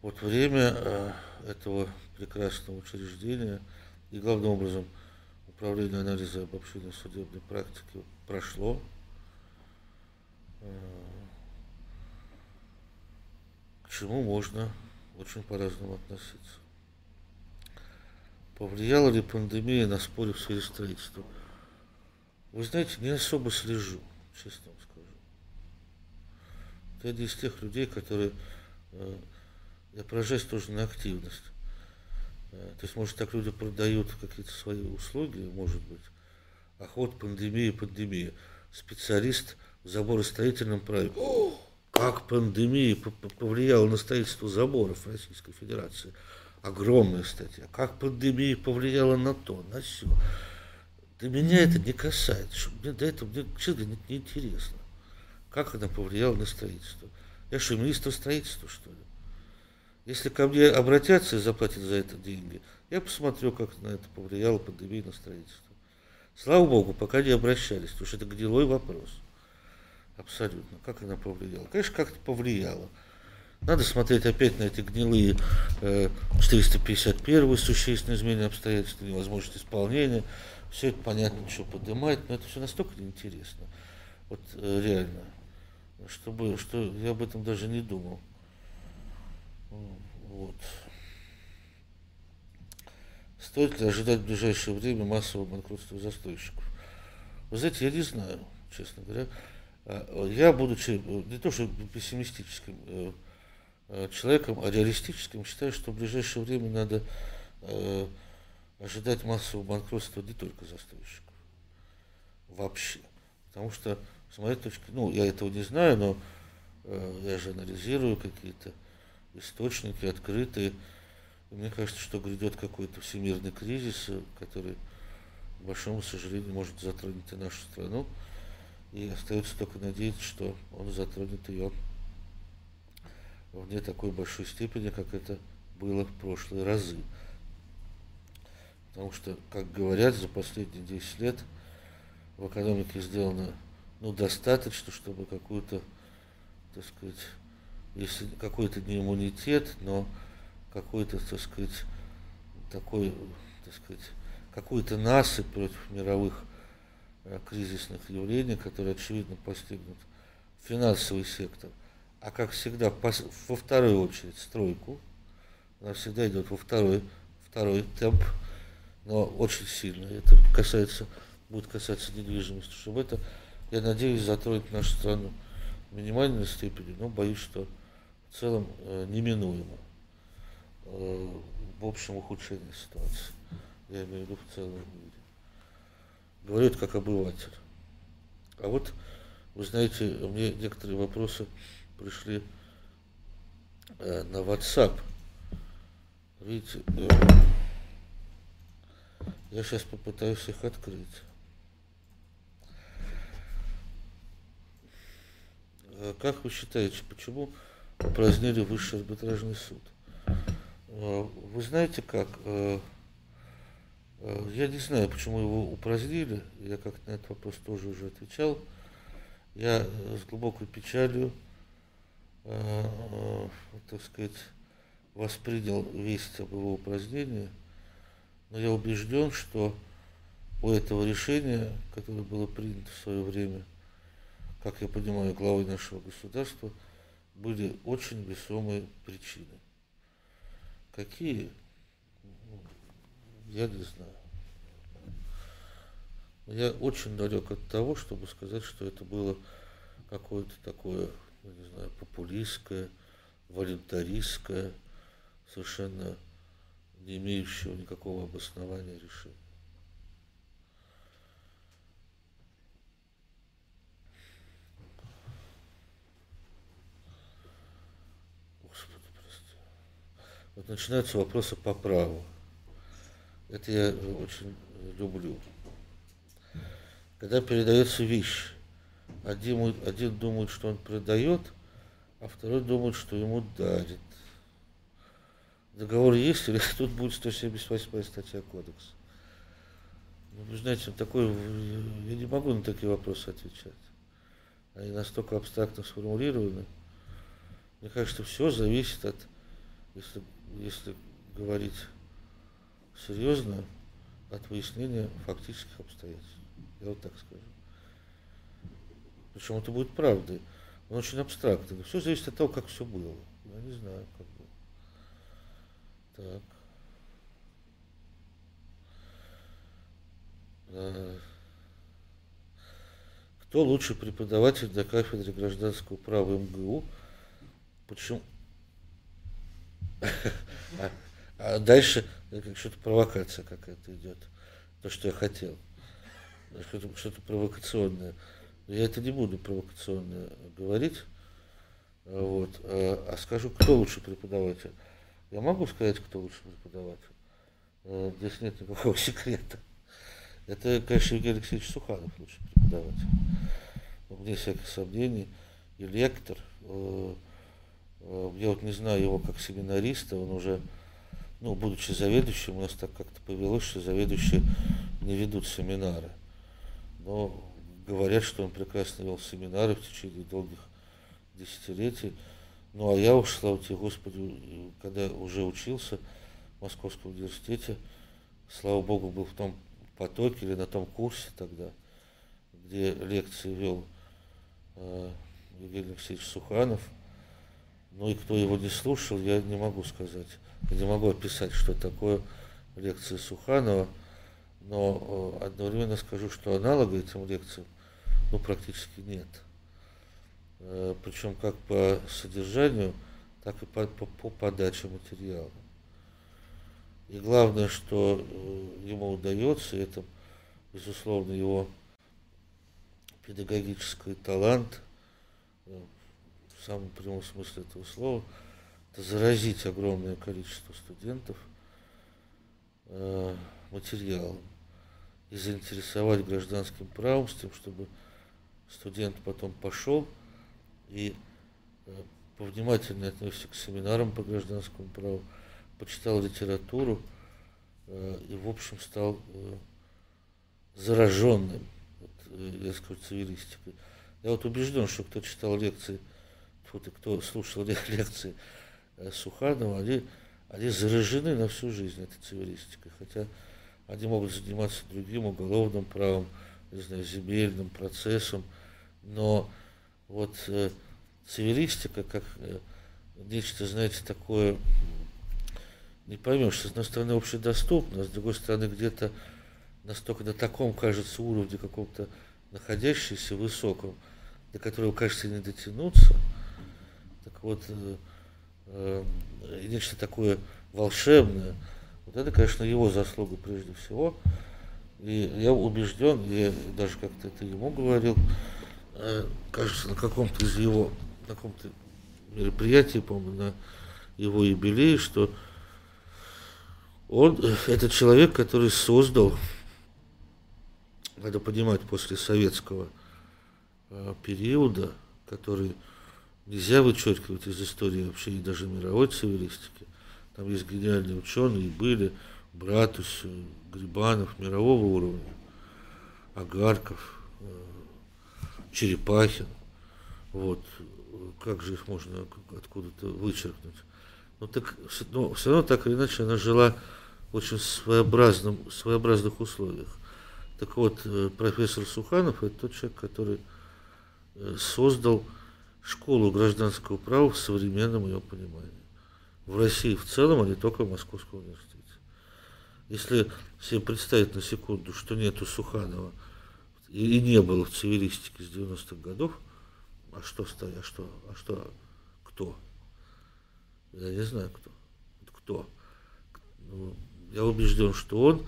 вот время э, этого прекрасного учреждения и, главным образом, управление анализа обобщенной судебной практики прошло. Чему можно очень по-разному относиться. повлияла ли пандемия на споры в сфере строительства? Вы знаете, не особо слежу, честно вам скажу. Я один из тех людей, которые... Э, я поражаюсь тоже на активность. Э, то есть, может, так люди продают какие-то свои услуги, может быть. Охот, пандемия, пандемия. Специалист в заборостроительном праве. О, как пандемия повлияла на строительство заборов Российской Федерации. Огромная статья. Как пандемия повлияла на то, на все. Для меня это не касается. Мне до этого мне, честно, не, не интересно. Как она повлияла на строительство. Я что, министр строительства, что ли? Если ко мне обратятся и заплатят за это деньги, я посмотрю, как на это повлияло пандемия на строительство. Слава Богу, пока не обращались, потому что это гнилой вопрос. Абсолютно. Как она повлияла? Конечно, как-то повлияла. Надо смотреть опять на эти гнилые э, 451 существенные изменения обстоятельств, невозможность исполнения. Все это понятно, что поднимать, но это все настолько неинтересно. Вот э, реально. Чтобы, что я об этом даже не думал. Вот. Стоит ли ожидать в ближайшее время массового банкротства застройщиков? Вы знаете, я не знаю, честно говоря. А, я, будучи не то что пессимистическим э, э, человеком, а реалистическим, считаю, что в ближайшее время надо э, ожидать массового банкротства не только застройщиков. Вообще. Потому что, с моей точки, ну, я этого не знаю, но я же анализирую какие-то источники открытые. И мне кажется, что грядет какой-то всемирный кризис, который, к большому сожалению, может затронуть и нашу страну. И остается только надеяться, что он затронет ее в не такой большой степени, как это было в прошлые разы. Потому что, как говорят, за последние 10 лет в экономике сделано ну, достаточно, чтобы какую-то, так сказать, если какой-то не иммунитет, но какой-то, так сказать, такой, так сказать, какой-то насыпь против мировых кризисных явлений, которые, очевидно, постигнут финансовый сектор. А как всегда, во вторую очередь стройку. Она всегда идет во второй, второй темп, но очень сильно. Это касается, будет касаться недвижимости, чтобы это, я надеюсь, затронет нашу страну в минимальной степени, но боюсь, что в целом э, неминуемо э, в общем ухудшении ситуации. Я имею в виду в целом это как обыватель. А вот, вы знаете, мне некоторые вопросы пришли э, на WhatsApp. Видите, э, я сейчас попытаюсь их открыть. Э, как вы считаете, почему упразднили высший арбитражный суд. А, вы знаете как? Э, э, я не знаю, почему его упразднили. Я как на этот вопрос тоже уже отвечал. Я э, с глубокой печалью, так сказать, воспринял весть об его упразднении. Но я убежден, что у этого решения, которое было принято в свое время, как я понимаю, главой нашего государства – были очень весомые причины. Какие? Ну, я не знаю. Я очень далек от того, чтобы сказать, что это было какое-то такое, я не знаю, популистское, волюнтаристское, совершенно не имеющего никакого обоснования решения. Вот начинаются вопросы по праву. Это я очень люблю. Когда передается вещь, один, один думает, что он продает, а второй думает, что ему дарит. Договор есть, или тут будет 178 статья кодекса. Ну, вы знаете, такой, я не могу на такие вопросы отвечать. Они настолько абстрактно сформулированы. Мне кажется, все зависит от, если если говорить серьезно, от выяснения фактических обстоятельств. Я вот так скажу. Причем это будет правдой. Он очень абстрактный. Все зависит от того, как все было. Я не знаю, как было. Так. Э, кто лучший преподаватель для кафедры гражданского права МГУ? Почему? А, а дальше что-то провокация какая-то идет. То, что я хотел. Что-то, что-то провокационное. Я это не буду провокационно говорить. Вот. А, а скажу, кто лучше преподаватель. Я могу сказать, кто лучше преподаватель. Э, здесь нет никакого секрета. Это, конечно, Евгений Алексеевич Суханов лучший преподаватель. Вне всяких сомнений. И лектор. Э, э, я вот не знаю его как семинариста, он уже, ну, будучи заведующим, у нас так как-то повелось, что заведующие не ведут семинары. Но говорят, что он прекрасно вел семинары в течение долгих десятилетий. Ну, а я уж, слава тебе, Господи, когда уже учился в Московском университете, слава Богу, был в том потоке или на том курсе тогда, где лекции вел э, Евгений Алексеевич Суханов. Ну и кто его не слушал, я не могу сказать. Я не могу описать, что такое лекции Суханова, но э, одновременно скажу, что аналога этим лекциям ну, практически нет. Э, причем как по содержанию, так и по, по, по подаче материала. И главное, что э, ему удается, это, безусловно, его педагогический талант, в самом прямом смысле этого слова, заразить огромное количество студентов материалом и заинтересовать гражданским правом с тем, чтобы студент потом пошел и э, повнимательнее относится к семинарам по гражданскому праву, почитал литературу э, и, в общем, стал э, зараженным, вот, я скажу, цивилистикой. Я вот убежден, что кто читал лекции, кто, кто слушал лекции Суханова, они, они заражены на всю жизнь этой цивилистикой, хотя они могут заниматься другим уголовным правом, не знаю, земельным процессом, но вот э, цивилистика, как э, нечто, знаете, такое, не поймешь, с одной стороны общедоступно, а с другой стороны где-то настолько на таком, кажется, уровне каком-то находящийся высоком, до которого, кажется, не дотянуться. Так вот, э, э, нечто такое волшебное, вот это, конечно, его заслуга прежде всего. И я убежден, я даже как-то это ему говорил, Э, кажется, на каком-то из его, на каком-то мероприятии, по-моему, на его юбилее, что он, это человек, который создал, надо понимать, после советского э, периода, который нельзя вычеркивать из истории вообще и даже мировой цивилистики. Там есть гениальные ученые, были Братус, Грибанов, мирового уровня, Агарков, э, Черепахин. Вот. Как же их можно откуда-то вычеркнуть? Ну, так, но все равно так или иначе она жила в очень своеобразном, своеобразных условиях. Так вот, э, профессор Суханов – это тот человек, который э, создал школу гражданского права в современном ее понимании. В России в целом, а не только в Московском университете. Если себе представить на секунду, что нету Суханова – и, не было в цивилистике с 90-х годов, а что а что, а что, кто? Я не знаю, кто. Кто? Ну, я убежден, что он.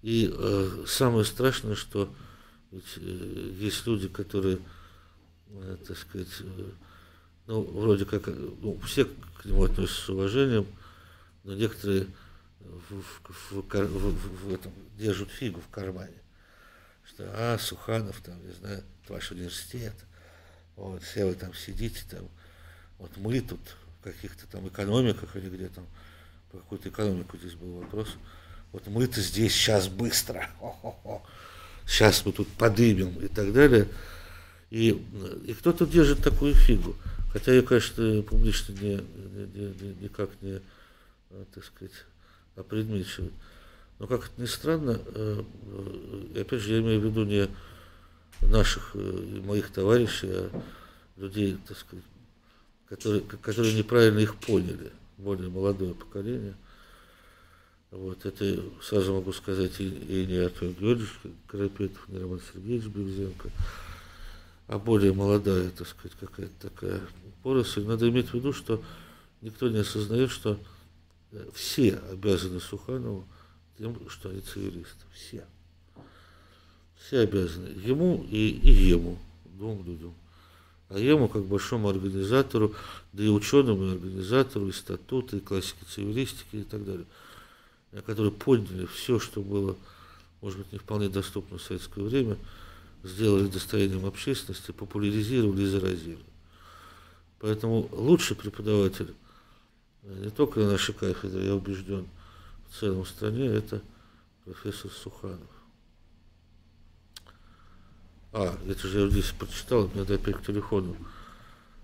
И э, самое страшное, что ведь, э, есть люди, которые, так сказать, э, ну, вроде как, ну, все к нему относятся с уважением, но некоторые в, в, в, в, в этом держат фигу в кармане что, а, Суханов, там, не знаю, ваш университет, вот, все вы там сидите, там, вот мы тут в каких-то там экономиках или где там, по какую-то экономику здесь был вопрос, вот мы-то здесь сейчас быстро, хо-хо-хо, сейчас мы тут подымем и так далее. И, и кто-то держит такую фигу. Хотя я, конечно, публично не, не, не, никак не, так сказать, опредмечиваю. Но как это ни странно, э, э, опять же, я имею в виду не наших э, моих товарищей, а людей, так сказать, которые, которые неправильно их поняли, более молодое поколение. Вот, это сразу могу сказать и, и не Артем Георгиевич Карапетов, не Роман Сергеевич Бевзенко, а более молодая, так сказать, какая-то такая поросль. Надо иметь в виду, что никто не осознает, что э, все обязаны Суханову тем, что они цивилисты. Все. Все обязаны. Ему и, и ему, двум людям. А ему, как большому организатору, да и ученому, и организатору, и статуты, и классики цивилистики и так далее, которые подняли все, что было, может быть, не вполне доступно в советское время, сделали достоянием общественности, популяризировали и заразили. Поэтому лучший преподаватель не только на кафедре, я убежден, в целом стране, это профессор Суханов. А, это же я здесь прочитал, мне надо опять к телефону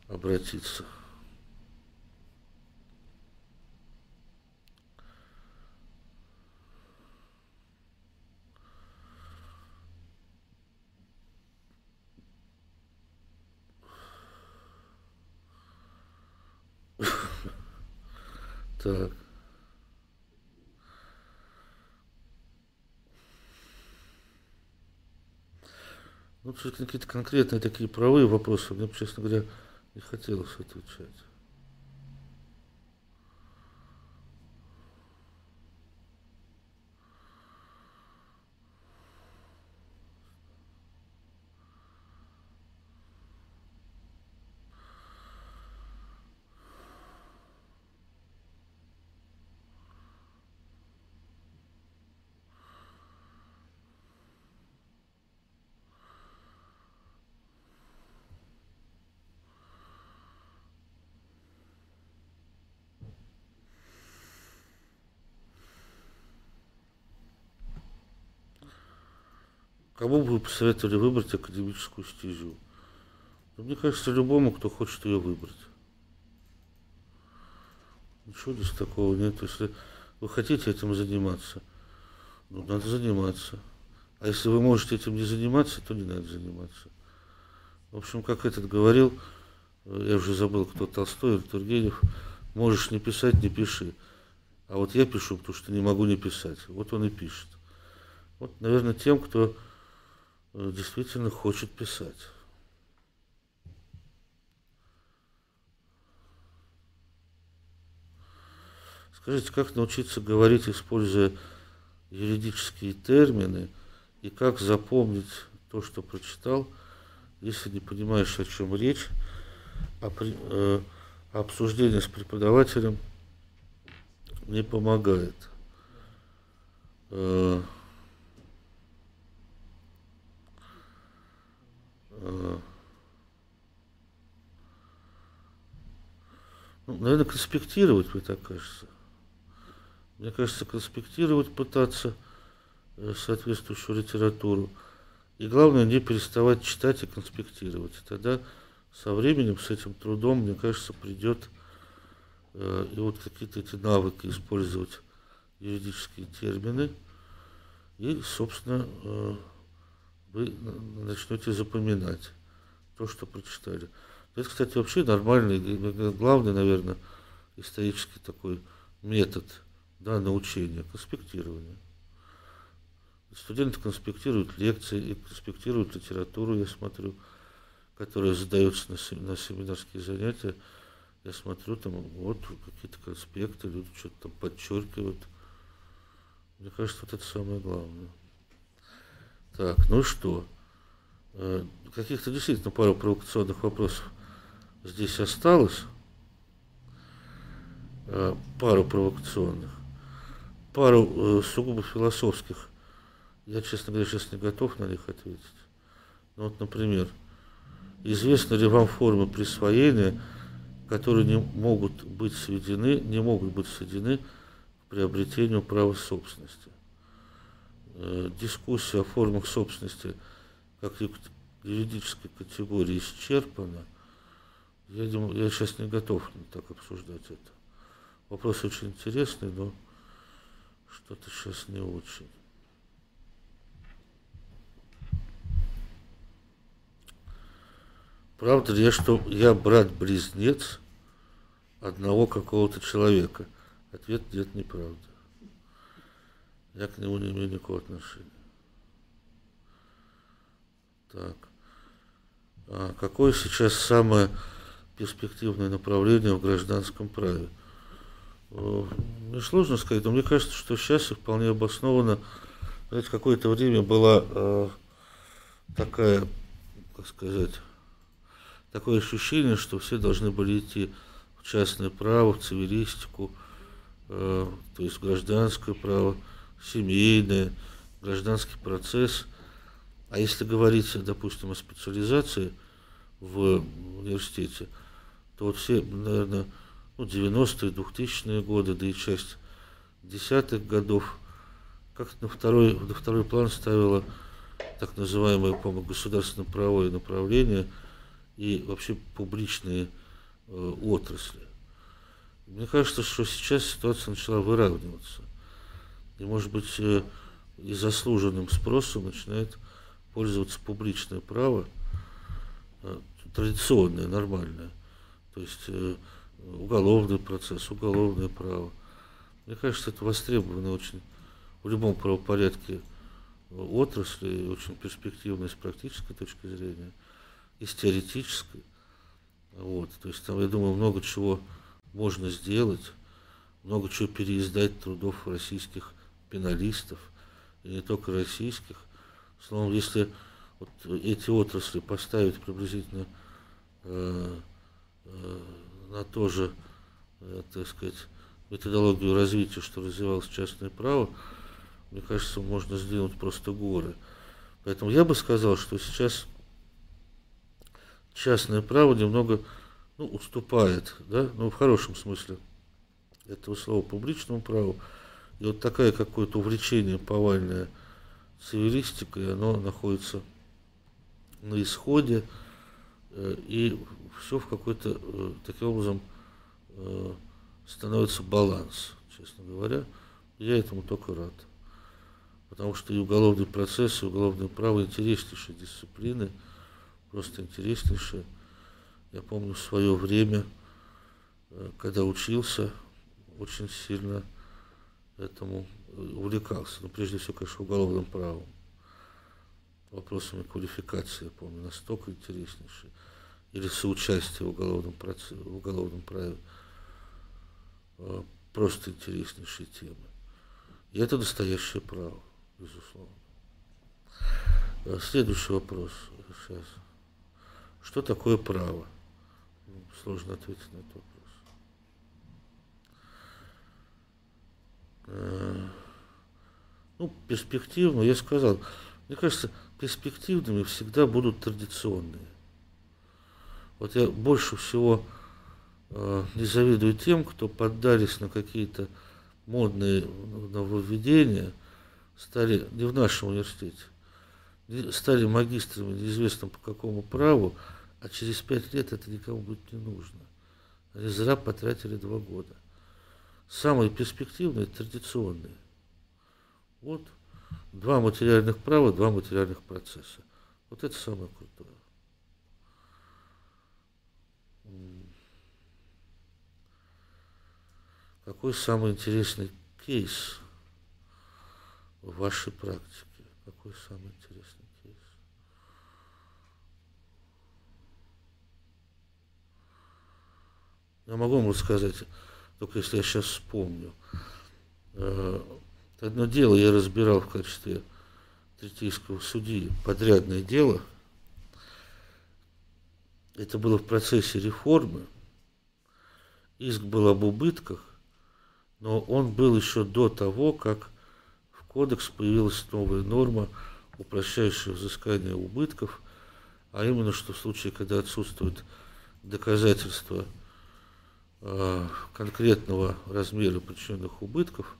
обратиться. Так. Ну, какие-то конкретные такие правые вопросы, мне, честно говоря, не хотелось отвечать. Кому бы вы посоветовали выбрать академическую стезю? Ну, мне кажется, любому, кто хочет ее выбрать. Ничего здесь такого нет. Если вы хотите этим заниматься, ну, надо заниматься. А если вы можете этим не заниматься, то не надо заниматься. В общем, как этот говорил, э, я уже забыл, кто Толстой или Тургенев, можешь не писать, не пиши. А вот я пишу, потому что не могу не писать. Вот он и пишет. Вот, наверное, тем, кто Э, действительно хочет писать. Скажите, как научиться говорить, используя юридические термины, и как запомнить то, что прочитал, если не понимаешь, о чем речь, а, при, э, обсуждение с преподавателем не помогает. Э, ну, наверное, конспектировать, мне так кажется. Мне кажется, конспектировать пытаться э, соответствующую литературу. И главное, не переставать читать и конспектировать. И тогда со временем, с этим трудом, мне кажется, придет э, и вот какие-то эти навыки использовать юридические термины. И, собственно, э, вы начнете запоминать то, что прочитали. Это, кстати, вообще нормальный, главный, наверное, исторический такой метод да, научения, конспектирования. Студенты конспектируют лекции и конспектируют литературу, я смотрю, которая задается на, на семинарские занятия. Я смотрю, там вот какие-то конспекты, люди что-то там подчеркивают. Мне кажется, вот это самое главное. Так, ну что, э, каких-то действительно пару провокационных вопросов здесь осталось. Э, пару провокационных. Пару э, сугубо философских. Я, честно говоря, сейчас не готов на них ответить. Ну вот, например, известны ли вам формы присвоения, которые не могут быть сведены, не могут быть сведены к приобретению права собственности? Э, дискуссия о формах собственности как юридической категории исчерпана. Я, я сейчас не готов так обсуждать это. Вопрос очень интересный, но что-то сейчас не очень. Правда ли, что я брат-близнец одного какого-то человека? Ответ нет, неправда. Я к нему не имею никакого отношения. Так. А какое сейчас самое перспективное направление в гражданском праве? Мне сложно сказать, но мне кажется, что сейчас вполне обоснованно. Знаете, какое-то время была э, такая, как сказать, такое ощущение, что все должны были идти в частное право, в цивилистику, э, то есть в гражданское право, семейное, гражданский процесс. А если говорить, допустим, о специализации в университете, то вот все, наверное, ну, 90-е, 2000-е годы, да и часть десятых годов, как на второй, на второй план ставила так называемое, по государственное правовое направление и вообще публичные э, отрасли. Мне кажется, что сейчас ситуация начала выравниваться. И, может быть, э, и заслуженным спросом начинает пользоваться публичное право, э, традиционное, нормальное. То есть э, уголовный процесс, уголовное право. Мне кажется, это востребовано очень в любом правопорядке отрасли, очень перспективно с практической точки зрения, и с теоретической. Вот, то есть там, я думаю, много чего можно сделать, много чего переиздать трудов российских пеналистов, и не только российских. Словом, если вот эти отрасли поставить приблизительно э, э, на то же, э, так сказать, методологию развития, что развивалось частное право, мне кажется, можно сдвинуть просто горы. Поэтому я бы сказал, что сейчас частное право немного ну, уступает, да, ну, в хорошем смысле этого слова публичному праву. И вот такое какое-то увлечение повальное цивилистикой, оно находится на исходе, э, и все в какой-то, э, таким образом, э, становится баланс, честно говоря. Я этому только рад. Потому что и уголовный процесс, и уголовное право интереснейшие дисциплины, просто интереснейшие. Я помню в свое время, когда учился, очень сильно этому увлекался. Но прежде всего, конечно, уголовным правом. Вопросами квалификации, я помню, настолько интереснейшие или соучастие в уголовном, процессе, в уголовном праве. А, просто интереснейшие темы. И это настоящее право, безусловно. А, следующий вопрос сейчас. Что такое право? Ну, сложно ответить на этот вопрос. А, ну, перспективно, я сказал, мне кажется, перспективными всегда будут традиционные. Вот я больше всего э, не завидую тем, кто поддались на какие-то модные нововведения, стали не в нашем университете, стали магистрами неизвестно по какому праву, а через пять лет это никому будет не нужно. Они зря потратили два года. Самые перспективные, традиционные. Вот два материальных права, два материальных процесса. Вот это самое крутое. Какой самый интересный кейс в вашей практике? Какой самый интересный кейс? Я могу вам рассказать, только если я сейчас вспомню. Э, одно дело я разбирал в качестве третейского судьи, подрядное дело. Это было в процессе реформы. Иск был об убытках, но он был еще до того, как в кодекс появилась новая норма, упрощающая взыскание убытков, а именно, что в случае, когда отсутствует доказательства конкретного размера причиненных убытков,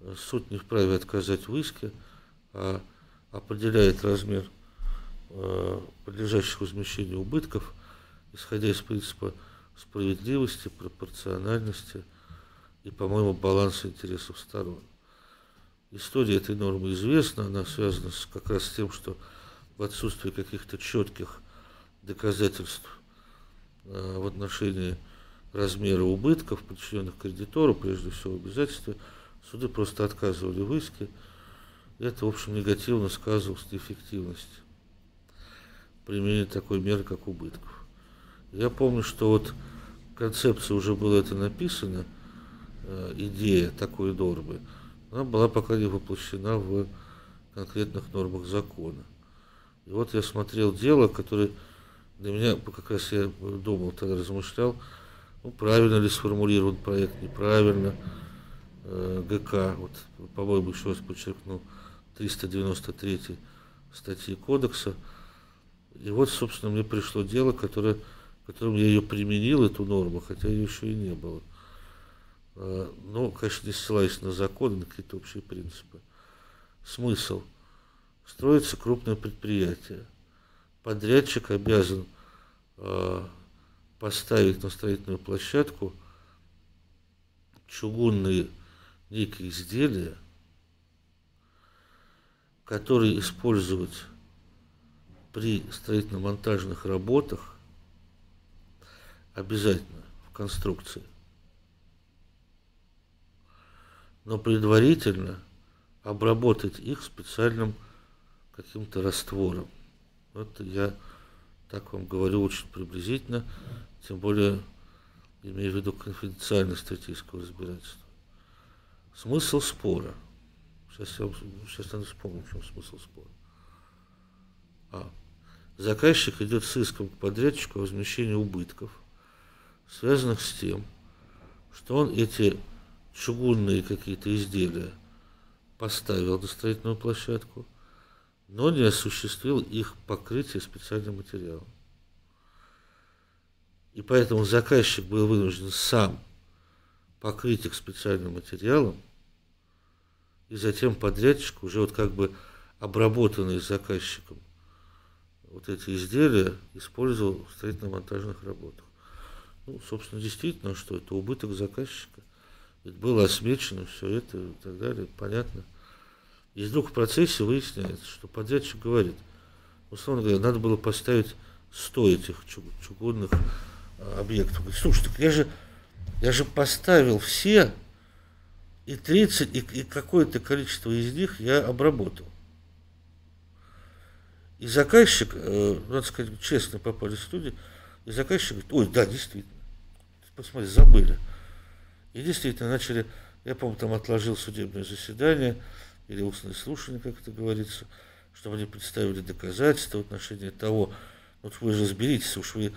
э, суд не вправе отказать в иске, а определяет размер э, подлежащих возмещению убытков, исходя из принципа справедливости, пропорциональности – и, по-моему, баланс интересов сторон. История этой нормы известна, она связана как раз с тем, что в отсутствии каких-то четких доказательств э, в отношении размера убытков, причиненных кредитору, прежде всего обязательства, Суды просто отказывали в иске. Это, в общем, негативно сказывалось на эффективности применения такой меры, как убытков. Я помню, что вот концепция уже была это написана, э, идея такой нормы, она была пока не воплощена в конкретных нормах закона. И вот я смотрел дело, которое для меня, как раз я думал, тогда размышлял, ну, правильно ли сформулирован проект, неправильно. Э, ГК, вот, по-моему, еще раз подчеркну, 393 статьи кодекса. И вот, собственно, мне пришло дело, которое, которым я ее применил, эту норму, хотя ее еще и не было. Э, но, конечно, не ссылаясь на законы, на какие-то общие принципы. Смысл. Строится крупное предприятие. Подрядчик обязан э, поставить на строительную площадку чугунные некие изделия, которые использовать при строительно-монтажных работах обязательно в конструкции. Но предварительно обработать их специальным каким-то раствором. Это я так вам говорю очень приблизительно, тем более имею в виду конфиденциальность статистического разбирательства. Смысл спора. Сейчас я сейчас надо вспомнить, в чем смысл спора. А. Заказчик идет с иском к подрядчику о возмещении убытков, связанных с тем, что он эти чугунные какие-то изделия поставил на строительную площадку, но не осуществил их покрытие специальным материалом. И поэтому заказчик был вынужден сам покрыть их специальным материалом, и затем подрядчик уже вот как бы обработанный заказчиком вот эти изделия использовал в строительно-монтажных работах. Ну, собственно, действительно, что это убыток заказчика. Ведь было осмечено все это и так далее, понятно. И вдруг в процессе выясняется, что подрядчик говорит, условно говоря, надо было поставить 100 этих чугунных объектов. Говорит, слушай, я же, я же поставил все, и 30, и, и какое-то количество из них я обработал. И заказчик, э, надо сказать, честно попали в студию, и заказчик говорит, ой, да, действительно, посмотри, забыли. И действительно начали, я помню, там отложил судебное заседание, или устное слушание, как это говорится, чтобы они представили доказательства в отношении того, вот вы же разберитесь, уж вы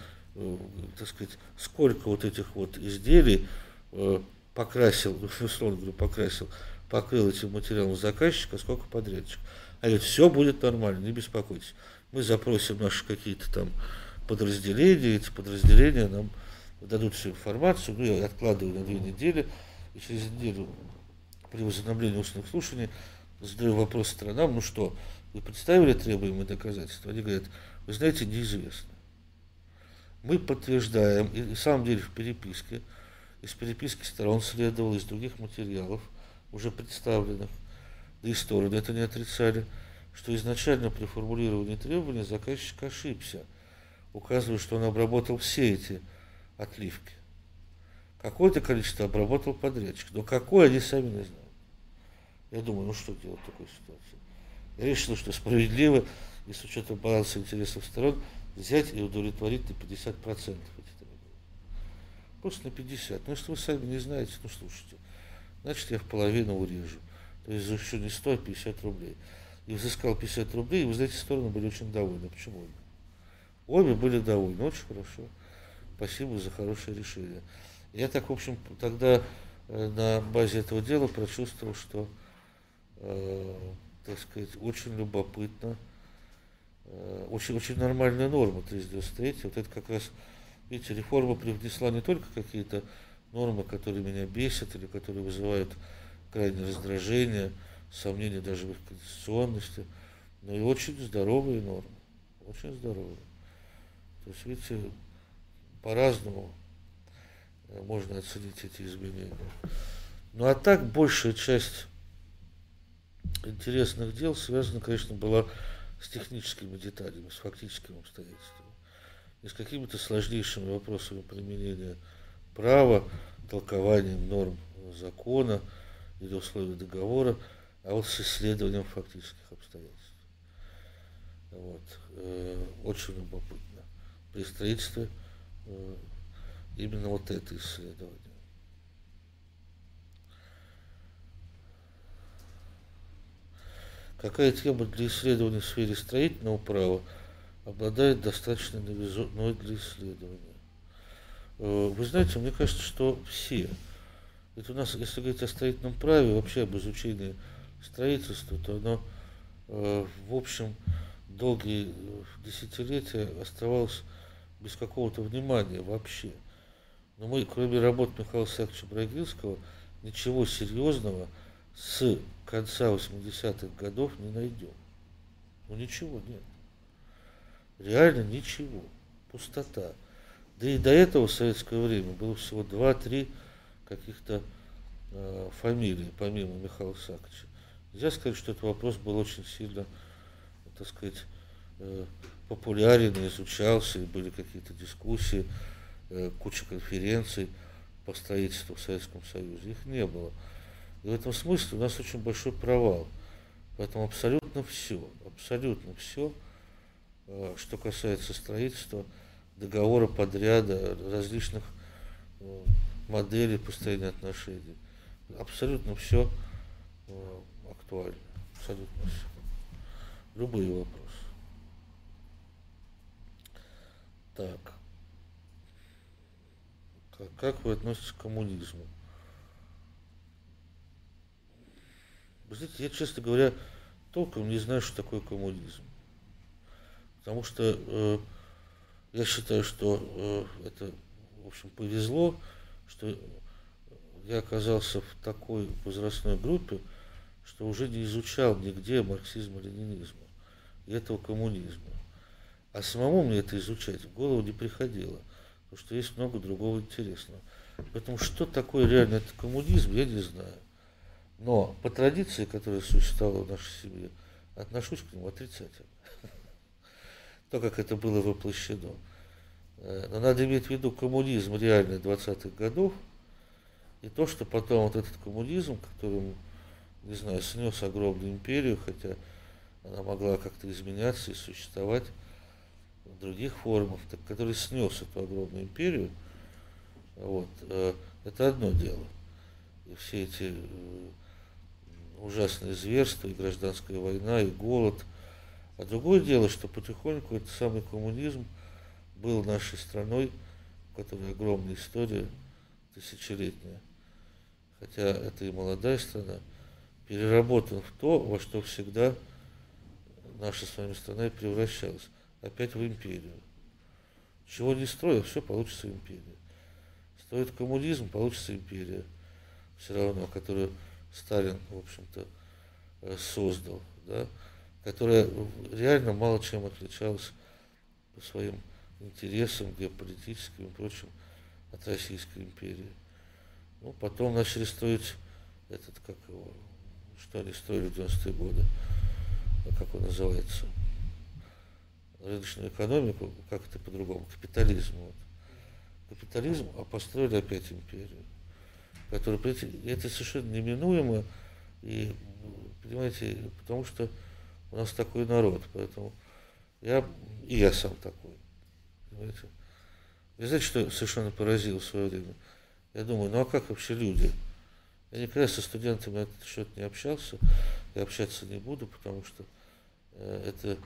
так сказать, сколько вот этих вот изделий э, покрасил, условно говоря, покрасил, покрыл этим материалом заказчика, сколько подрядчик. А говорит, все будет нормально, не беспокойтесь. Мы запросим наши какие-то там подразделения, эти подразделения нам дадут всю информацию, ну, я откладываю на две недели, и через неделю при возобновлении устных слушаний задаю вопрос сторонам, ну что, вы представили требуемые доказательства? Они говорят, вы знаете, неизвестно мы подтверждаем, и на самом деле в переписке, из переписки сторон следовало, из других материалов, уже представленных, да и стороны это не отрицали, что изначально при формулировании требований заказчик ошибся, указывая, что он обработал все эти отливки. Какое-то количество обработал подрядчик, но какое они сами не знают. Я думаю, ну что делать в такой ситуации? Я решил, что справедливо и с учетом баланса интересов сторон взять и удовлетворить на 50% эти требования. Просто на 50. Ну, если вы сами не знаете, ну, слушайте, значит, я в половину урежу. То есть за еще не 100, а 50 рублей. И взыскал 50 рублей, и вы знаете, стороны были очень довольны. Почему? Обе были довольны, очень хорошо. Спасибо за хорошее решение. Я так, в общем, тогда э, на базе этого дела прочувствовал, что, э, так сказать, очень любопытно, очень, очень нормальная норма 393. Вот это как раз, видите, реформа привнесла не только какие-то нормы, которые меня бесят или которые вызывают крайнее раздражение, сомнения даже в их конституционности, но и очень здоровые нормы. Очень здоровые. То есть, видите, по-разному э, можно оценить эти изменения. Ну а так большая часть интересных дел связана, конечно, была техническими деталями, с фактическими обстоятельствами, и с какими-то сложнейшими вопросами применения права, толкованием норм закона или условий договора, а вот с исследованием фактических обстоятельств. Вот. Э, очень любопытно. При строительстве э, именно вот это исследование. Какая тема для исследования в сфере строительного права обладает достаточно новизной для исследования? Э, вы знаете, мне кажется, что все. Это у нас, если говорить о строительном праве, вообще об изучении строительства, то оно, э, в общем, долгие э, десятилетия оставалось без какого-то внимания вообще. Но мы, кроме работ Михаила Саковича Брагинского, ничего серьезного с конца 80-х годов не найдем. Ну ничего нет. Реально ничего. Пустота. Да и до этого в советское время было всего 2-3 каких-то э, фамилий, помимо Михаила Саковича. Нельзя сказать, что этот вопрос был очень сильно, так сказать, э, популярен, изучался, и были какие-то дискуссии, э, куча конференций по строительству в Советском Союзе. Их не было. И в этом смысле у нас очень большой провал. Поэтому абсолютно все, абсолютно все, э, что касается строительства, договора подряда, различных э, моделей построения отношений, абсолютно все э, актуально, абсолютно все. Любые вопросы. Так. Как вы относитесь к коммунизму? Вы знаете, я, честно говоря, толком не знаю, что такое коммунизм. Потому что э, я считаю, что э, это, в общем, повезло, что я оказался в такой возрастной группе, что уже не изучал нигде марксизма, ленинизма и этого коммунизма. А самому мне это изучать в голову не приходило, потому что есть много другого интересного. Поэтому что такое реально этот коммунизм, я не знаю. Но по традиции, которая существовала в нашей семье, отношусь к нему отрицательно. То, как это было воплощено. Э, но надо иметь в виду коммунизм реальный 20-х годов, и то, что потом вот этот коммунизм, которым, не знаю, снес огромную империю, хотя она могла как-то изменяться и существовать в других формах, так, который снес эту огромную империю, вот, э, это одно дело. И все эти э, ужасные зверства, и гражданская война, и голод. А другое дело, что потихоньку этот самый коммунизм был нашей страной, у которой огромная история, тысячелетняя. Хотя это и молодая страна, переработан в то, во что всегда наша с вами страна и превращалась. Опять в империю. Чего не строил, все получится империя. Строит коммунизм, получится империя. Все равно, которую Сталин, в общем-то, э, создал, да, которая реально мало чем отличалась по своим интересам геополитическим и прочим от Российской империи. Ну, потом начали строить этот, как его, что они строили в 90-е годы, а как он называется, рыночную экономику, как это по-другому, капитализм. Вот. Капитализм, а построили опять империю которые, это совершенно неминуемо, и, понимаете, потому что у нас такой народ, поэтому я, и я сам такой, понимаете. Вы знаете, что совершенно поразило в свое время? Я думаю, ну а как вообще люди? Я никогда со студентами на этот счет не общался, и общаться не буду, потому что э, это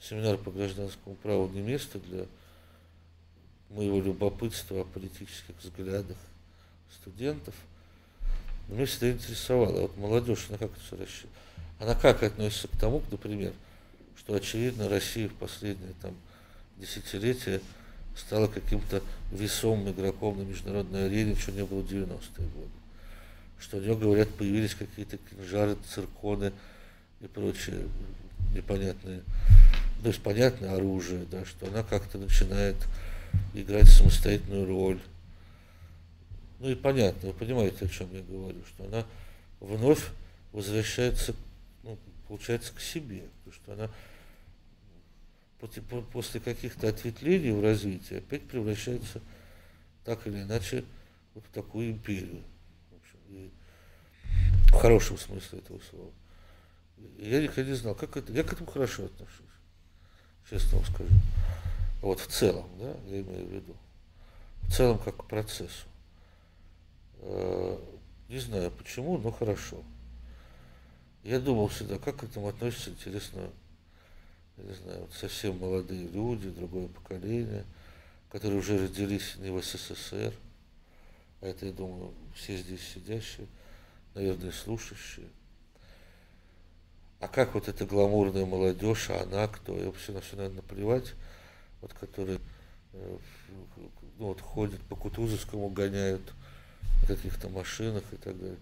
семинар по гражданскому праву не место для моего любопытства о политических взглядах студентов. Но меня всегда интересовало, вот молодежь, она как? Она как относится к тому, например, что, очевидно, Россия в последние там, десятилетия стала каким-то весомым игроком на международной арене, что не было в 90-е годы. Что у нее, говорят, появились какие-то кинжары, цирконы и прочее непонятные, то есть понятное оружие, да, что она как-то начинает играть самостоятельную роль ну и понятно, вы понимаете, о чем я говорю, что она вновь возвращается, ну, получается, к себе, потому что она после каких-то ответвлений в развитии опять превращается так или иначе вот в такую империю. В общем, и в хорошем смысле этого слова. Я никогда не знал, как это. Я к этому хорошо отношусь, честно вам скажу. Вот в целом, да, я имею в виду. В целом как к процессу. Э, не знаю почему, но хорошо. Я думал всегда, как к этому относятся, интересно, не знаю, вот совсем молодые люди, другое поколение, которые уже родились не в СССР, а это, я думаю, все здесь сидящие, наверное, слушающие. А как вот эта гламурная молодежь, а она кто? Я вообще на все, наверное, наплевать, вот которые э, ну, вот ходят по Кутузовскому, гоняют на каких-то машинах и так далее.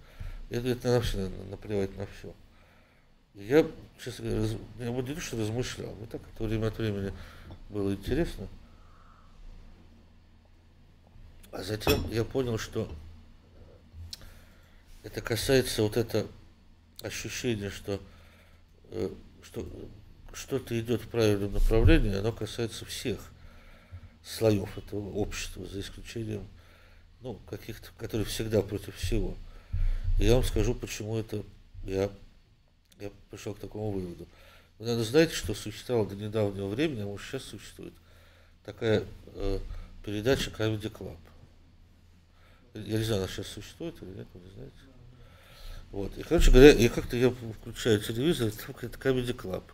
Это, это вообще наплевать на все. Я, честно говоря, раз, я вот не что размышлял, мне так это время от времени было интересно. А затем я понял, что это касается вот это ощущение, что, э, что что-то идет в правильном направлении, оно касается всех слоев этого общества, за исключением ну, каких-то, которые всегда против всего. И я вам скажу, почему это я я пришел к такому выводу. Вы, наверное, знаете, что существовало до недавнего времени, а может сейчас существует, такая э, передача Comedy Club. Я не знаю, она сейчас существует или нет, вы не знаете. Вот. И, короче говоря, и как-то я включаю телевизор, это Comedy Club.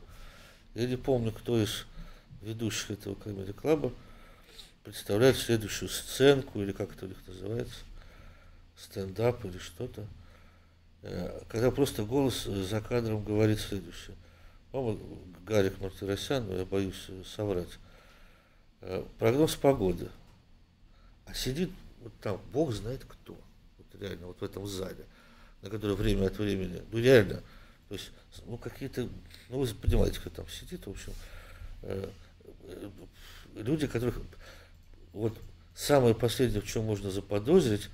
Я не помню, кто из ведущих этого Comedy Club представляет следующую сценку, или как это у них называется, стендап или что-то. Э, когда просто голос за кадром говорит следующее. По-моему, Гарик Мартиросян, я боюсь соврать. Э, прогноз погоды. А сидит вот там, бог знает кто. Вот реально, вот в этом зале, на который время от времени, ну реально, то есть, ну какие-то, ну вы понимаете, кто там сидит, в общем, э, люди, которых, вот самое последнее, в чем можно заподозрить,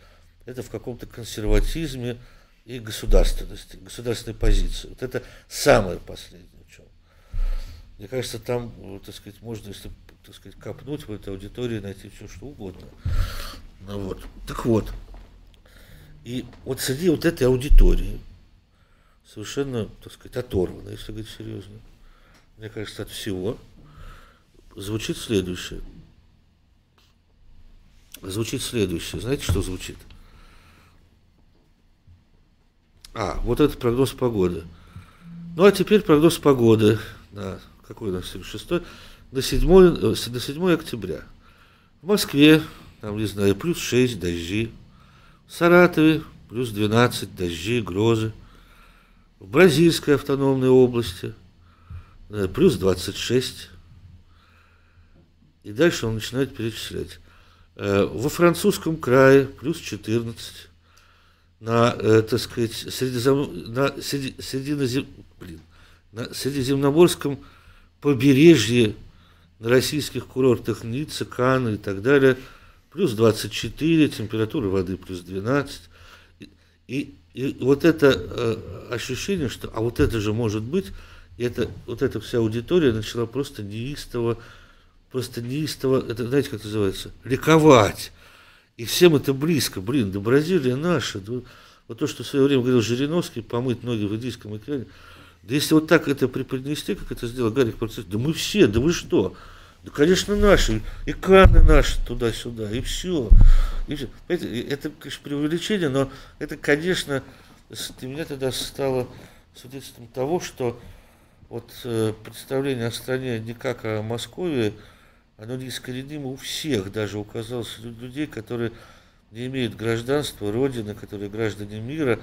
это в каком-то консерватизме, и государственности, государственной позиции. Вот это самое последнее в чем. Мне кажется, там, так сказать, можно, если так сказать, копнуть в этой аудитории, найти все, что угодно. Ну, вот. Так вот. И вот среди вот этой аудитории, совершенно, так сказать, оторванно, если говорить серьезно, мне кажется, от всего, звучит следующее. Звучит следующее. Знаете, что звучит? – а, вот это прогноз погоды. Ну, а теперь прогноз погоды на какой у нас сегодня, 6 на 7, на 7 октября. В Москве, там, не знаю, плюс 6, дожди. В Саратове плюс 12, дожди, грозы. В Бразильской автономной области э, плюс 26. И дальше он начинает перечислять. Э, во французском крае плюс 14 на, э, так сказать, Средизем... на, Средизем... Блин, на Средиземноморском побережье, на российских курортах Ницца, Каны и так далее, плюс 24, температура воды плюс 12. И, и, и вот это э, ощущение, что а вот это же может быть, это, вот эта вся аудитория начала просто неистово, просто неистово, это знаете, как называется, ликовать и всем это близко. Блин, да Бразилия наша. Да, вот то, что в свое время говорил Жириновский, помыть ноги в Индийском океане. Да если вот так это преподнести, как это сделал Гарик Процесс, да мы все, да вы что? Да, конечно, наши, и Канны наши туда-сюда, и все. И все. это, конечно, преувеличение, но это, конечно, для меня тогда стало свидетельством того, что вот э, представление о стране не как о Москве, оно неискоренимо у всех, даже указалось людей, которые не имеют гражданства, родины, которые граждане мира,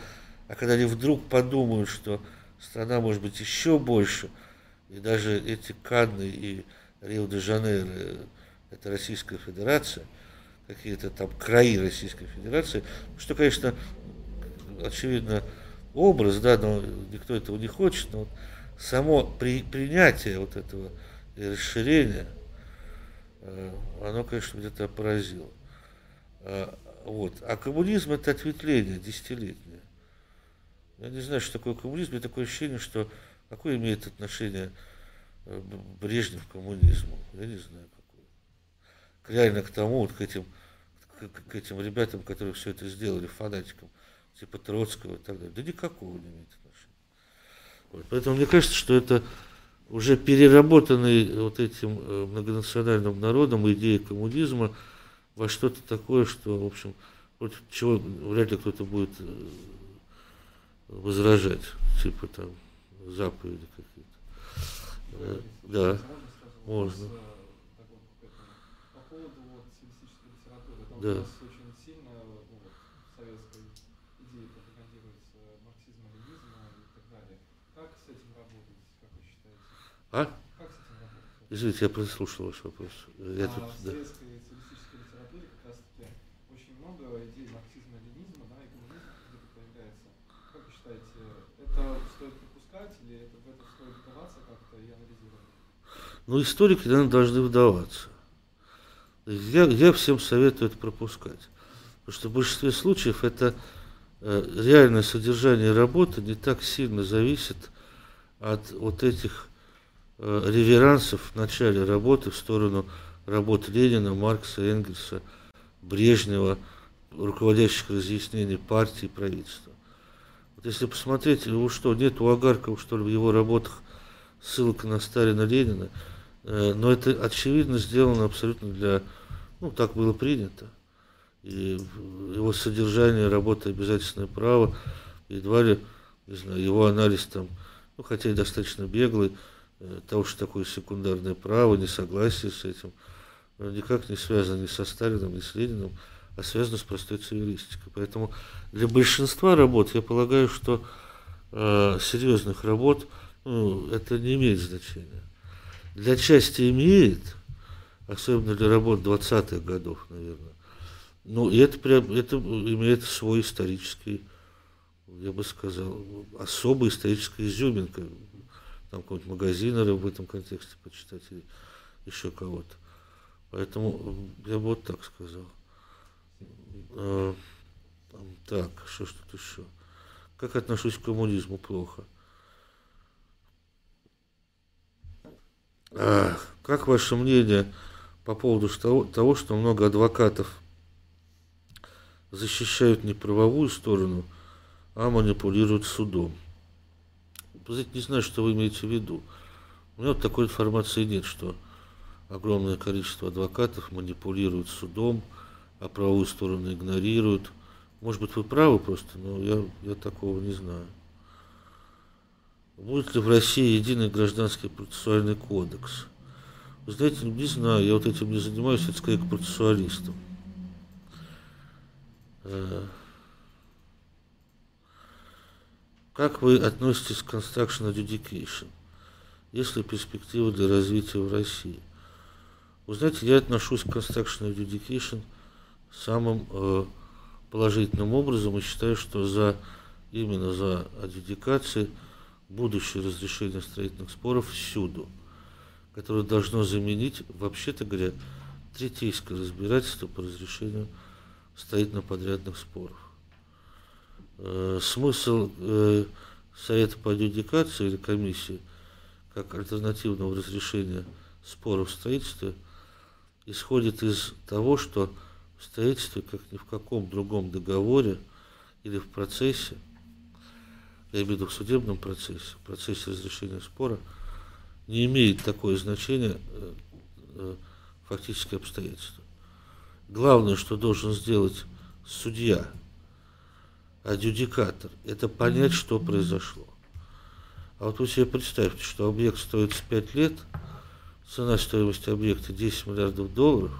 а когда они вдруг подумают, что страна может быть еще больше, и даже эти Канны и Рио-де-Жанейро – это Российская Федерация, какие-то там краи Российской Федерации, что, конечно, очевидно, образ, да, но никто этого не хочет, но само при, принятие вот этого расширения – оно, конечно, где-то поразило. Э, вот. А коммунизм это ответвление десятилетнее. Я не знаю, что такое коммунизм, у меня такое ощущение, что какое имеет отношение э, Брежнев к коммунизму. Я не знаю, какое. Реально к тому, вот к этим, к, к этим ребятам, которые все это сделали, фанатикам. типа Троцкого и так далее. Да никакого не имеет отношения. Вот. Поэтому мне кажется, что это уже переработанный вот этим э, многонациональным народом идея коммунизма во что-то такое, что, в общем, против чего вряд ли кто-то будет э, возражать, типа там заповеди какие-то. Э, да, можно. По поводу вот литературы, Да. у нас очень сильно ну, вот, в советской идее пропагандируется марксизм-ленинизм и так далее. Как с этим работать, как вы считаете? А? Как с этим работать? Извините, я прослушал ваш вопрос. Я а тут, в да. советской социалистической литературе как раз таки очень много идей марксизма-ленинизма, да, и коммунизма где-то появляется. Как вы считаете, это стоит пропускать или это, в это стоит вдаваться как-то и анализировать? Ну, историки, наверное, должны вдаваться. Я, я всем советую это пропускать. Потому что в большинстве случаев это э, реальное содержание работы не так сильно зависит от вот этих реверансов в начале работы в сторону работ Ленина, Маркса, Энгельса, Брежнева, руководящих разъяснений партии и правительства. Вот если посмотреть, ну что, нет у Агаркова, что ли, в его работах ссылка на Сталина, Ленина, Э, но это очевидно сделано абсолютно для, ну, так было принято. И его содержание, работа обязательное право, едва ли, не знаю, его анализ там, ну, хотя и достаточно беглый, э, того, что такое секундарное право, несогласие с этим, э, никак не связано ни со Сталином, ни с Лениным, а связано с простой цивилистикой. Поэтому для большинства работ я полагаю, что э, серьезных работ ну, это не имеет значения. Для части имеет, особенно для работ 20-х годов, наверное. Ну, и это, прям- это имеет свой исторический, я бы сказал, особая историческая изюминка. Там какого-нибудь магазинера в этом контексте почитать или еще кого-то. Поэтому э, я бы вот так сказал. Э, Так, что ж тут еще? Как отношусь к коммунизму? Плохо. А, как ваше мнение по поводу того, что много адвокатов защищают не правовую сторону, а манипулируют судом? Не знаю, что вы имеете в виду. У меня вот такой информации нет, что огромное количество адвокатов манипулируют судом, а правовую сторону игнорируют. Может быть, вы правы просто, но я, я такого не знаю. Будет ли в России единый гражданский процессуальный кодекс? Вы знаете, не знаю, я вот этим не занимаюсь, это скорее к процессуалистам. Э, Как вы относитесь к construction education? Есть ли перспективы для развития в России? Вы знаете, я отношусь к construction education самым э, положительным образом и считаю, что за именно за адъюдикацией будущее разрешение строительных споров всюду, которое должно заменить, вообще-то говоря, третейское разбирательство по разрешению строительно-подрядных споров. Э, Смысл э, Совета по адъюдикации или комиссии как альтернативного разрешения споров в строительстве исходит из того, что в строительстве, как ни в каком другом договоре или в процессе, я имею в виду в судебном процессе, в процессе разрешения спора, не имеет такое значение э, э, фактические обстоятельства. Главное, что должен сделать судья, адъюдикатор, это понять, что произошло. А вот вы себе представьте, что объект стоит 5 лет, цена стоимости объекта 10 миллиардов долларов,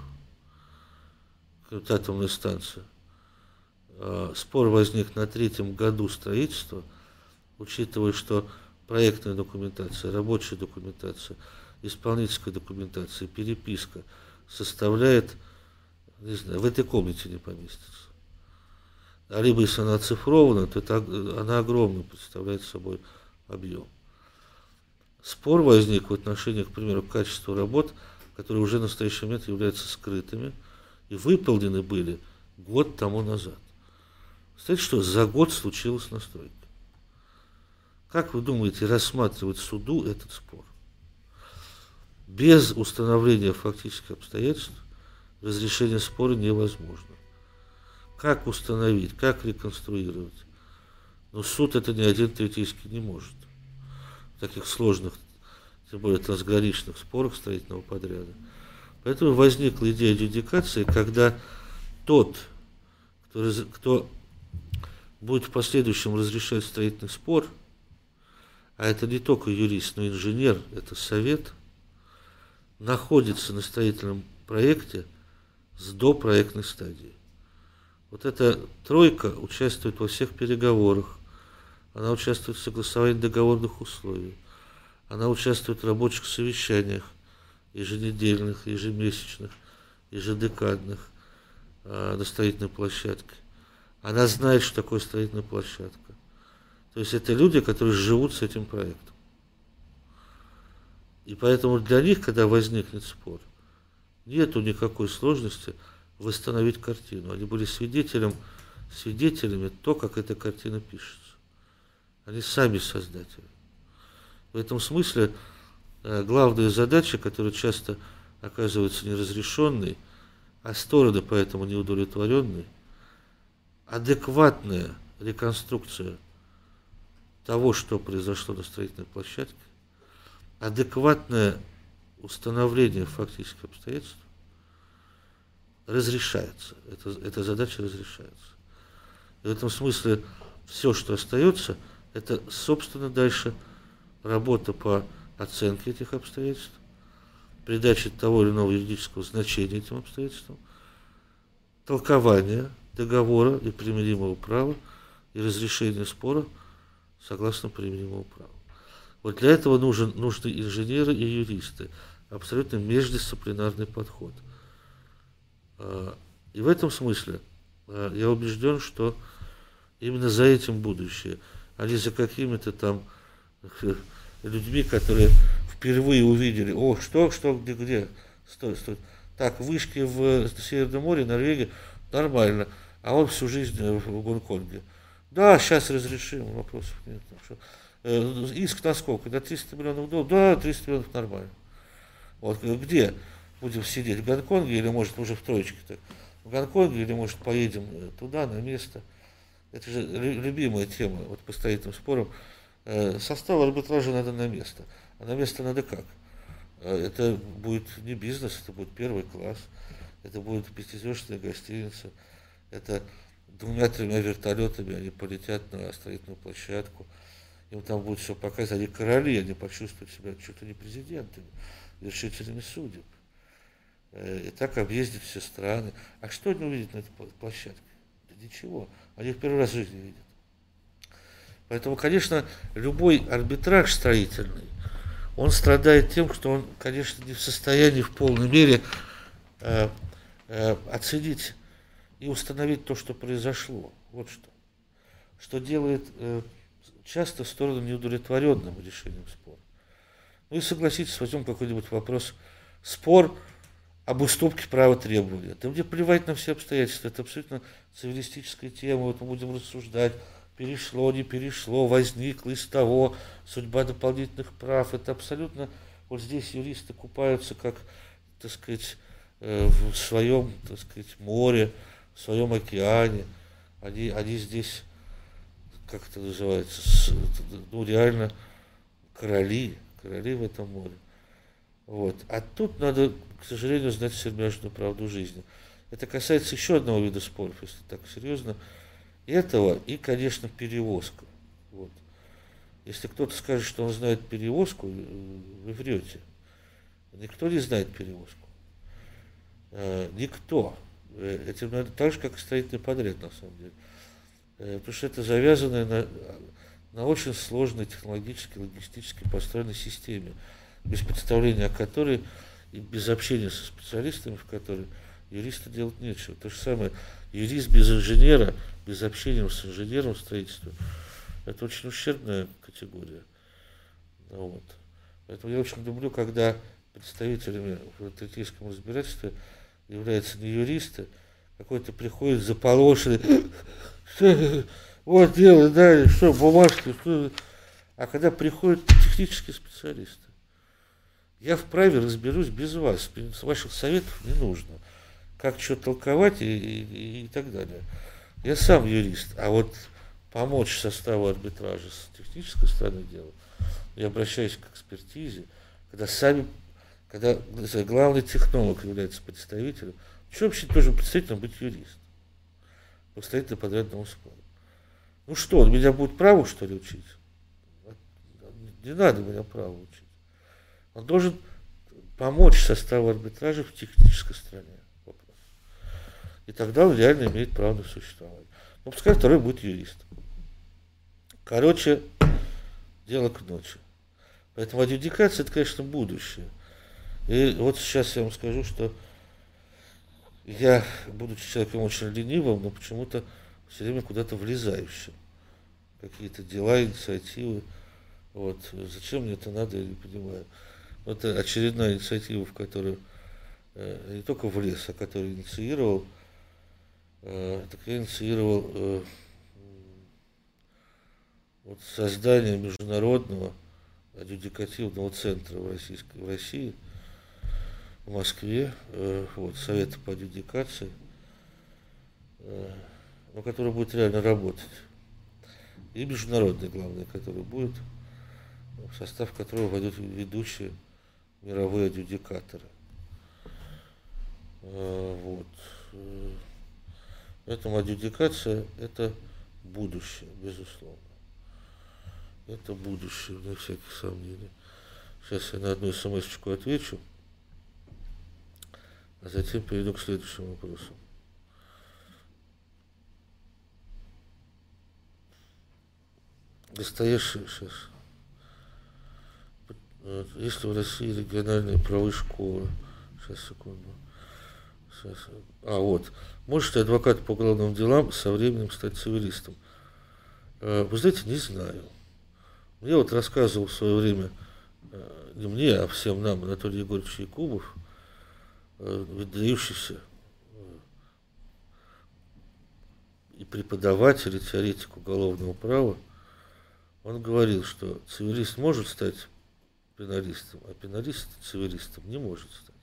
как атомная станция, а, спор возник на третьем году строительства, учитывая, что проектная документация, рабочая документация, исполнительская документация, переписка составляет, не знаю, в этой комнате не поместится. А либо если она оцифрована, то это, она огромный представляет собой объем. Спор возник в отношении, к примеру, качества работ, которые уже в настоящий момент являются скрытыми и выполнены были год тому назад. Знаете, что за год случилась настройка? Как вы думаете рассматривать суду этот спор? Без установления фактических обстоятельств разрешение спора невозможно. Как установить, как реконструировать. Но суд это ни один третейский не может. В таких сложных, тем более трансграничных спорах строительного подряда. Поэтому возникла идея адъюдикации, когда тот, кто, кто будет в последующем разрешать строительный спор, а это не только юрист, но и инженер, это совет, находится на строительном проекте с допроектной стадии. Вот эта тройка участвует во всех переговорах, она участвует в согласовании договорных условий, она участвует в рабочих совещаниях, еженедельных, ежемесячных, ежедекадных э, на строительной площадке. Она знает, что такое строительная площадка. То есть это люди, которые живут с этим проектом. И поэтому для них, когда возникнет спор, нету никакой сложности восстановить картину. Они были свидетелем, свидетелями то, как эта картина пишется. Они сами создатели. В этом смысле Э, главная задача, которая часто оказывается неразрешенной, а стороны поэтому неудовлетворенные, адекватная реконструкция того, что произошло на строительной площадке, адекватное установление фактических обстоятельств разрешается. Это, эта задача разрешается. В этом смысле все, что остается, это, собственно, дальше работа по оценки этих обстоятельств, придачи того или иного юридического значения этим обстоятельствам, толкование договора и примиримого права и разрешение спора согласно примиримому праву. Вот для этого нужен, нужны инженеры и юристы, абсолютно междисциплинарный подход. А, и в этом смысле а, я убежден, что именно за этим будущее, а не за какими-то там людьми, которые впервые увидели, о, что, что, где, где, стой, стой. Так, вышки в Северном море, Норвегии, нормально, а он всю жизнь в Гонконге. Да, сейчас разрешим, вопросов нет. Э, иск на сколько? На 300 миллионов долларов? Да, 300 миллионов нормально. Вот где будем сидеть, в Гонконге или, может, уже в троечке-то? В Гонконге или, может, поедем туда, на место? Это же любимая тема вот по строительным спорам. Э, состав арбитража надо на место. А на место надо как? Э, это будет не бизнес, это будет первый класс, это будет пятизвездочная гостиница, это двумя-тремя вертолетами они полетят на строительную площадку, им там будет все показывать, они короли, они почувствуют себя чуть-то не президентами, вершителями судеб. Э, и так объездят все страны. А что они увидят на этой площадке? Да ничего. Они в первый раз в жизни видят. Поэтому, конечно, любой арбитраж строительный, он страдает тем, что он, конечно, не в состоянии в полной мере э, э, оценить и установить то, что произошло. Вот что. Что делает э, часто сторону неудовлетворенным решением спора. Ну и согласитесь, возьмем какой-нибудь вопрос. Спор об уступке права требования. Да мне плевать на все обстоятельства. Это абсолютно цивилистическая тема. Вот мы будем рассуждать перешло, не перешло, возникло из того, судьба дополнительных прав. Это абсолютно, вот здесь юристы купаются, как, так сказать, э, в своем, так сказать, море, в своем океане. Они, они здесь, как это называется, ну, реально короли, короли в этом море. Вот. А тут надо, к сожалению, знать сермяжную правду жизни. Это касается еще одного вида споров, если так серьезно этого и, конечно, перевозка. Вот. Если кто-то скажет, что он знает перевозку, э, вы врете. Никто не знает перевозку. Э, никто. Э, этим надо так же, как и строительный подряд, на самом деле. Потому что это завязано на, на очень сложной технологически, логистически построенной системе, без представления о которой и без общения со специалистами, в которой юристу делать нечего. То же самое, юрист без инженера – без общения с инженером строительства, это очень ущербная категория. Вот. Поэтому я очень люблю, когда представителями в третейском разбирательстве являются не юристы, какой-то приходит заполошенный, вот дело, да, что, бумажки, что... А когда приходят технические специалисты, я вправе разберусь без вас, ваших советов не нужно, как что толковать и, и, и так далее. Я сам юрист, а вот помочь составу арбитража с технической стороны дела, я обращаюсь к экспертизе, когда сами, когда главный технолог является представителем, что вообще должен представителем быть юрист? Представитель подрядного спора. Ну что, он меня будет праву, что ли, учить? Не надо меня право учить. Он должен помочь составу арбитража в технической стороне. Вопрос. И тогда он реально имеет право на существование. Ну, пускай второй будет юрист. Короче, дело к ночи. Поэтому адъюдикация это, конечно, будущее. И вот сейчас я вам скажу, что я, будучи человеком очень ленивым, но почему-то все время куда-то влезающим. Какие-то дела, инициативы. Вот. Зачем мне это надо, я не понимаю. Это очередная инициатива, в которую э, не только влез, а которую инициировал. Э, так я инициировал э, вот создание международного адъюдикативного центра в, Российской, в России, в Москве, вот, Совета по адъюдикации, э, но который будет реально работать. И международный, главное, который будет, в состав которого войдут ведущие мировые адъюдикаторы. Э, вот. Поэтому адъюдикация – это будущее, безусловно. Это будущее, вне всяких сомнений. Сейчас я на одну смс отвечу, а затем перейду к следующему вопросу. Достоящий сейчас. Есть в России региональные правые школы? Сейчас, секунду. Сейчас. А, вот. Может ли адвокат по уголовным делам со временем стать цивилистом? Э, вы знаете, не знаю. Я вот рассказывал в свое время, э, не мне, а всем нам, Анатолий Егорович Якубов, э, выдающийся и преподаватель, и теоретик уголовного права, он говорил, что цивилист может стать пеналистом, а пеналист цивилистом не может стать.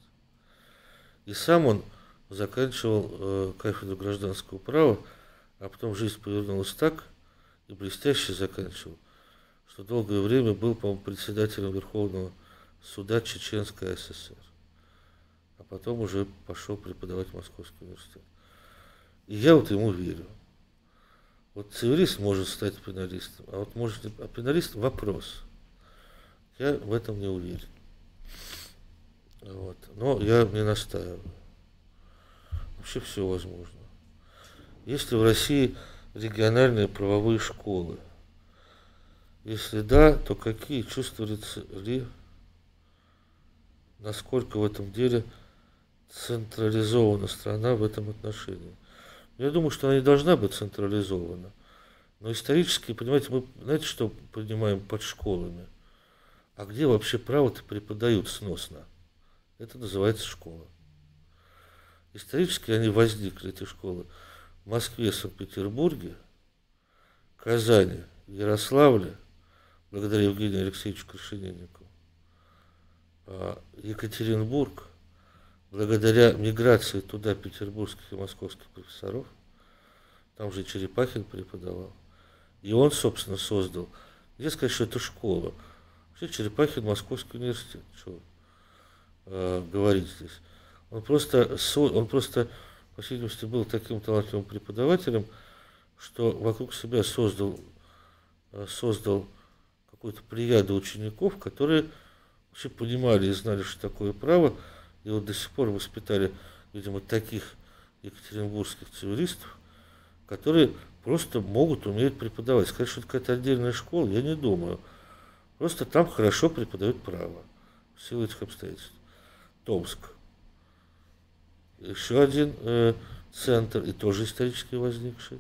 И сам он заканчивал э, кафедру гражданского права, а потом жизнь повернулась так, и блестяще заканчивал – что долгое время был, по-моему, председателем Верховного суда Чеченской ССР. А потом уже пошел преподавать в Московский университет. И я вот ему верю. Вот цивилист может стать пеналистом, а вот может, а пеналист вопрос. Я в этом не уверен. Вот. Но я не настаиваю. Вообще все возможно. Есть ли в России региональные правовые школы – если да, то какие чувствуются ли, насколько в этом деле централизована страна в этом отношении? Я думаю, что она не должна быть централизована. Но исторически, понимаете, мы, знаете, что понимаем под школами? А где вообще право-то преподают сносно? Это называется школа. Исторически они возникли, эти школы, в Москве, Санкт-Петербурге, Казани, Ярославле, благодаря Евгению Алексеевичу Крашениннику. А Екатеринбург, благодаря миграции туда петербургских и московских профессоров, там же Черепахин преподавал, и он, собственно, создал, я сказать, что это школа. Вообще Черепахин Московский университет, что э, говорить здесь. Он просто, он просто, по всей видимости, был таким талантливым преподавателем, что вокруг себя создал, создал какую-то плеяду учеников, которые вообще понимали и знали, что такое право, и вот до сих пор воспитали, видимо, таких екатеринбургских цивилистов, которые просто могут, умеют преподавать. Сказать, что это какая-то отдельная школа, я не думаю. Просто там хорошо преподают право в силу этих обстоятельств. Томск. Еще один э, центр, и тоже исторически возникший.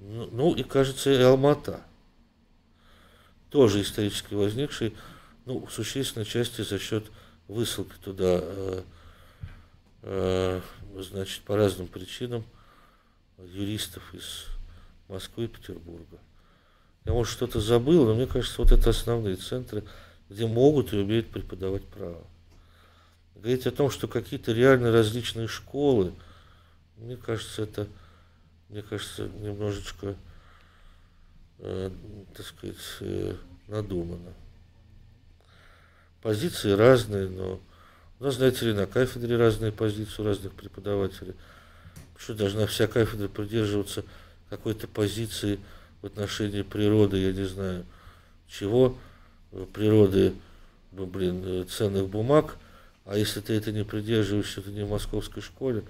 Ну, ну и, кажется, и Алмата тоже исторически возникший, ну, в существенной части за счет высылки туда, э, э, значит, по разным причинам юристов из Москвы и Петербурга. Я, может, что-то забыл, но мне кажется, вот это основные центры, где могут и умеют преподавать право. Говорить о том, что какие-то реально различные школы, мне кажется, это мне кажется, немножечко, э, так сказать, э, надумано. Позиции разные, но у нас, знаете ли, на кафедре разные позиции у разных преподавателей. Что должна вся кафедра придерживаться какой-то позиции в отношении природы, я не знаю, чего, природы, ну, блин, э, ценных бумаг, а если ты это не придерживаешься, ты не в московской школе.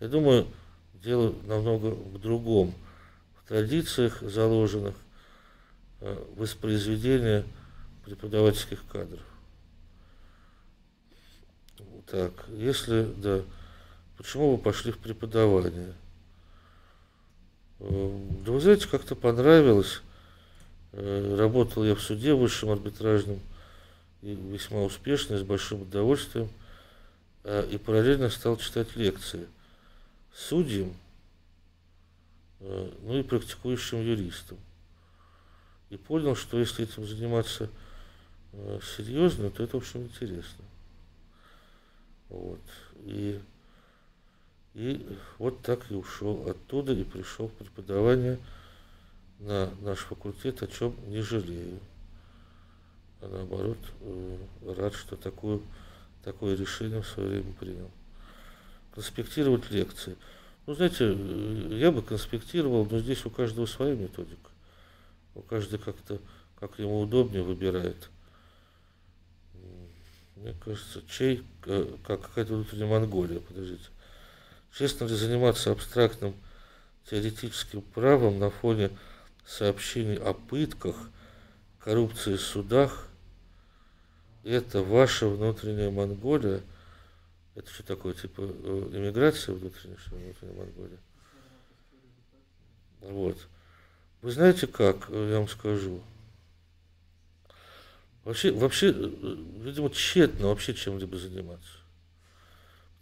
Я думаю, дело намного в другом, в традициях заложенных э, воспроизведения преподавательских кадров. Так, если, да, почему вы пошли в преподавание? Э, да вы знаете, как-то понравилось. Э, работал я в суде высшем арбитражном, и весьма успешно, с большим удовольствием. Э, и параллельно стал читать лекции судьям, ну и практикующим юристам. И понял, что если этим заниматься серьезно, то это, в общем, интересно. Вот. И, и вот так и ушел оттуда и пришел в преподавание на наш факультет, о чем не жалею. А наоборот, э, рад, что такое, такое решение в свое время принял. Конспектировать лекции. Ну, знаете, я бы конспектировал, но здесь у каждого своя методика. У каждого как-то, как ему удобнее, выбирает. Мне кажется, чей, э, как какая-то внутренняя Монголия, подождите. Честно ли заниматься абстрактным теоретическим правом на фоне сообщений о пытках, коррупции в судах? Это ваша внутренняя Монголия? Это что такое, типа э, иммиграция внутренняя, что внутренняя Монголия? Вот. Вы знаете как, я вам скажу. Вообще, вообще, э, видимо, тщетно вообще чем-либо заниматься.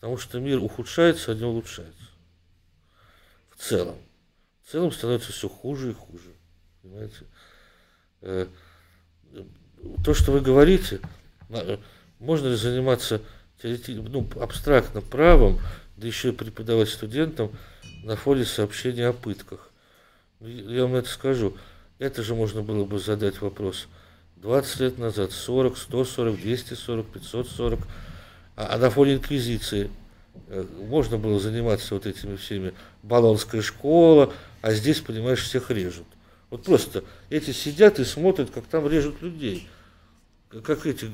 Потому что мир ухудшается, а не улучшается. В целом. В целом становится все хуже и хуже. Понимаете? Э, то, что вы говорите, э, можно ли заниматься ну, абстрактно правом, да еще и преподавать студентам на фоне сообщения о пытках. Я вам это скажу. Это же можно было бы задать вопрос – 20 лет назад, 40, 140, 240, 540, а, а на фоне инквизиции э, можно было заниматься вот этими всеми, баллонская школа, а здесь, понимаешь, всех режут. Вот просто эти сидят и смотрят, как там режут людей. Как эти,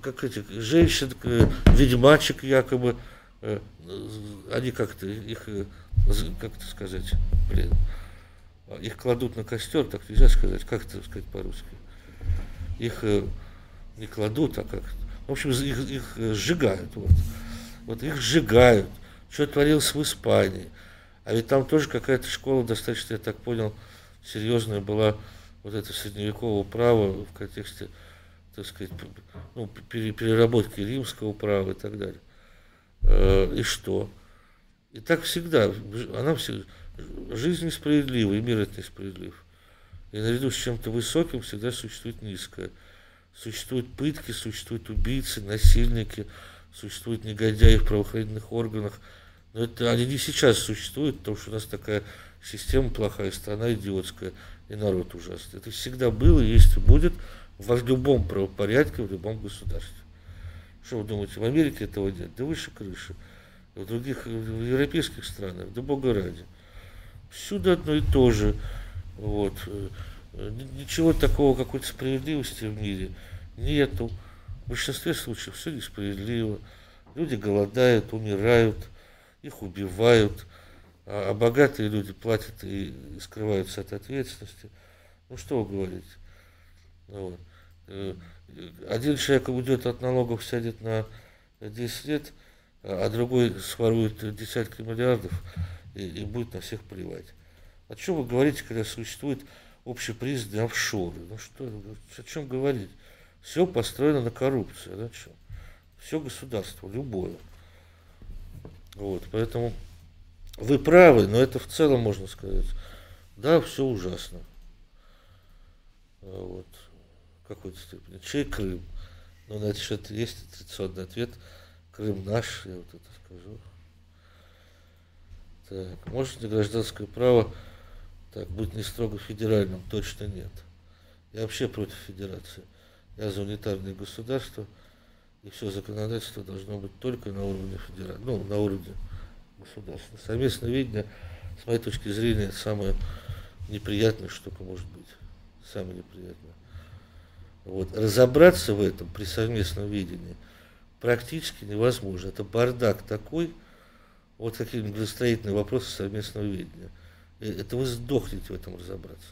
как эти женщин, э, ведьмачек якобы, э, они как-то их, как-то сказать, блин, их кладут на костер, так нельзя сказать, как это сказать по-русски их не кладут, а как... В общем, их, их э, сжигают. Вот. вот их сжигают. Что творилось в Испании. А ведь там тоже какая-то школа достаточно, я так понял, серьезная была вот это средневекового права в контексте, так сказать, ну, переработки римского права и так далее. Э, и что? И так всегда. Она всегда жизнь несправедлива, и мир это несправедлив. И наряду с чем-то высоким всегда существует низкое. Существуют пытки, существуют убийцы, насильники, существуют негодяи в правоохранительных органах. Но это они не сейчас существуют, потому что у нас такая система плохая, страна идиотская, и народ ужасный. Это всегда было, есть и будет в любом правопорядке, в любом государстве. Что вы думаете, в Америке этого нет? Да выше крыши. В других в европейских странах, да бога ради. Всюду одно и то же. Вот. Э, ничего такого, какой-то справедливости в мире нету. В большинстве случаев все несправедливо. Люди голодают, умирают, их убивают, а, а богатые люди платят и, скрываются от ответственности. Ну что вы говорите? Вот. Э, один человек уйдет от налогов, сядет на 10 лет, а другой сворует десятки миллиардов и, и будет на всех плевать. О чем вы говорите, когда существует общепризнанные офшоры? Ну что, о чем говорить? Все построено на коррупции. Да, что? Все государство, любое. Вот, поэтому вы правы, но это в целом можно сказать. Да, все ужасно. А вот. Какой-то степени. Чей Крым? Ну, на это что-то есть традиционный ответ. Крым наш, я вот это скажу. Так, может ли гражданское право так, быть не строго федеральным? Точно нет. Я вообще против федерации. Я за унитарное государство, и все законодательство должно быть только на уровне федерации, ну, на уровне государства. Совместное видение, с моей точки зрения, это самое неприятное, что только может быть. Самое неприятное. Вот. Разобраться в этом при совместном видении практически невозможно. Это бардак такой, вот какие-нибудь градостроительные вопросы совместного видения. Это вы сдохнете в этом разобраться.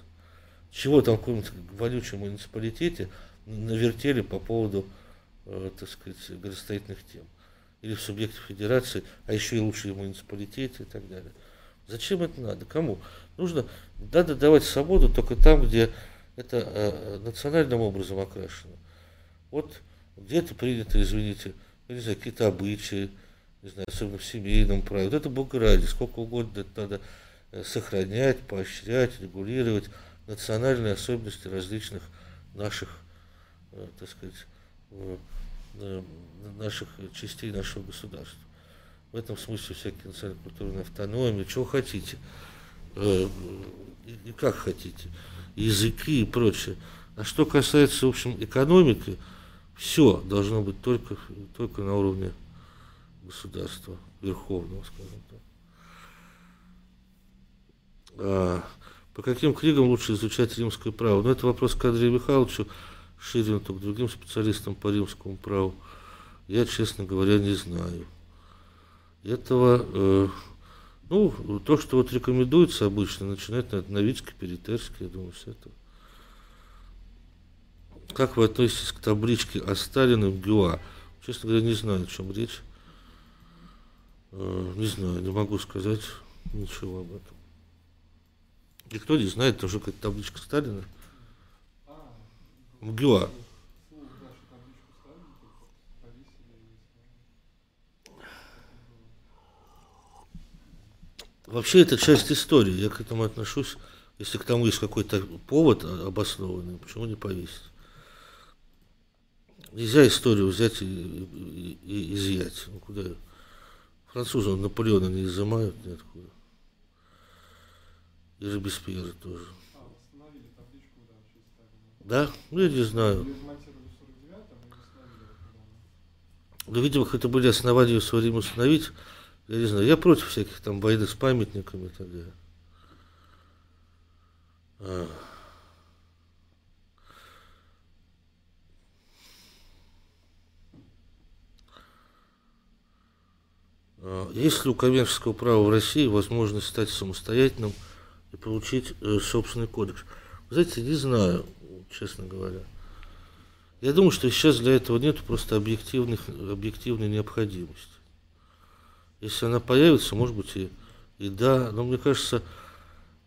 Чего там в каком-нибудь вонючем муниципалитете навертели по поводу, э, так сказать, градостроительных тем. Или в субъекте федерации, а еще и лучше в муниципалитете и так далее. Зачем это надо? Кому? Нужно, надо давать свободу только там, где это э, национальным образом окрашено. Вот где-то принято, извините, я не знаю, какие-то обычаи, не знаю, особенно в семейном праве. Вот это Бог ради, сколько угодно это надо э, сохранять, поощрять, регулировать национальные особенности различных наших, э, так сказать, э, наших частей нашего государства. В этом смысле всякие национально-культурные автономии, чего хотите, э, и как хотите, языки и прочее. А что касается, в общем, экономики, все должно быть только, только на уровне государства, верховного, скажем так. А, по каким книгам лучше изучать римское право? Ну, это вопрос к Андрею Михайловичу Ширину, к другим специалистам по римскому праву. Я, честно говоря, не знаю. Этого, э, ну, то, что вот рекомендуется обычно, начинать на Новицкий, Перетерский, я думаю, все это. Как вы относитесь к табличке о Сталине в ГЮА? Честно говоря, не знаю, о чем речь. Э, не знаю, не могу сказать ничего об этом. Никто не знает, это уже как табличка Сталина. МГУА. Вообще это часть истории, я к этому отношусь. Если к тому есть какой-то повод обоснованный, почему не повесить? Нельзя историю взять и, и, и изъять. Ну, куда? Французы Наполеона не изымают ниоткуда. И Робеспьера тоже. Да? Ну, я не знаю. Ну, видимо, это были основания в свое время установить. Я не знаю, я против всяких там войны с памятниками и так далее. А. а есть ли у коммерческого права в России возможность стать самостоятельным и получить э, собственный кодекс. Вы знаете, не знаю, честно говоря. Я думаю, что сейчас для этого нет просто объективных, объективной необходимости. Если она появится, может быть, и, и да, но мне кажется,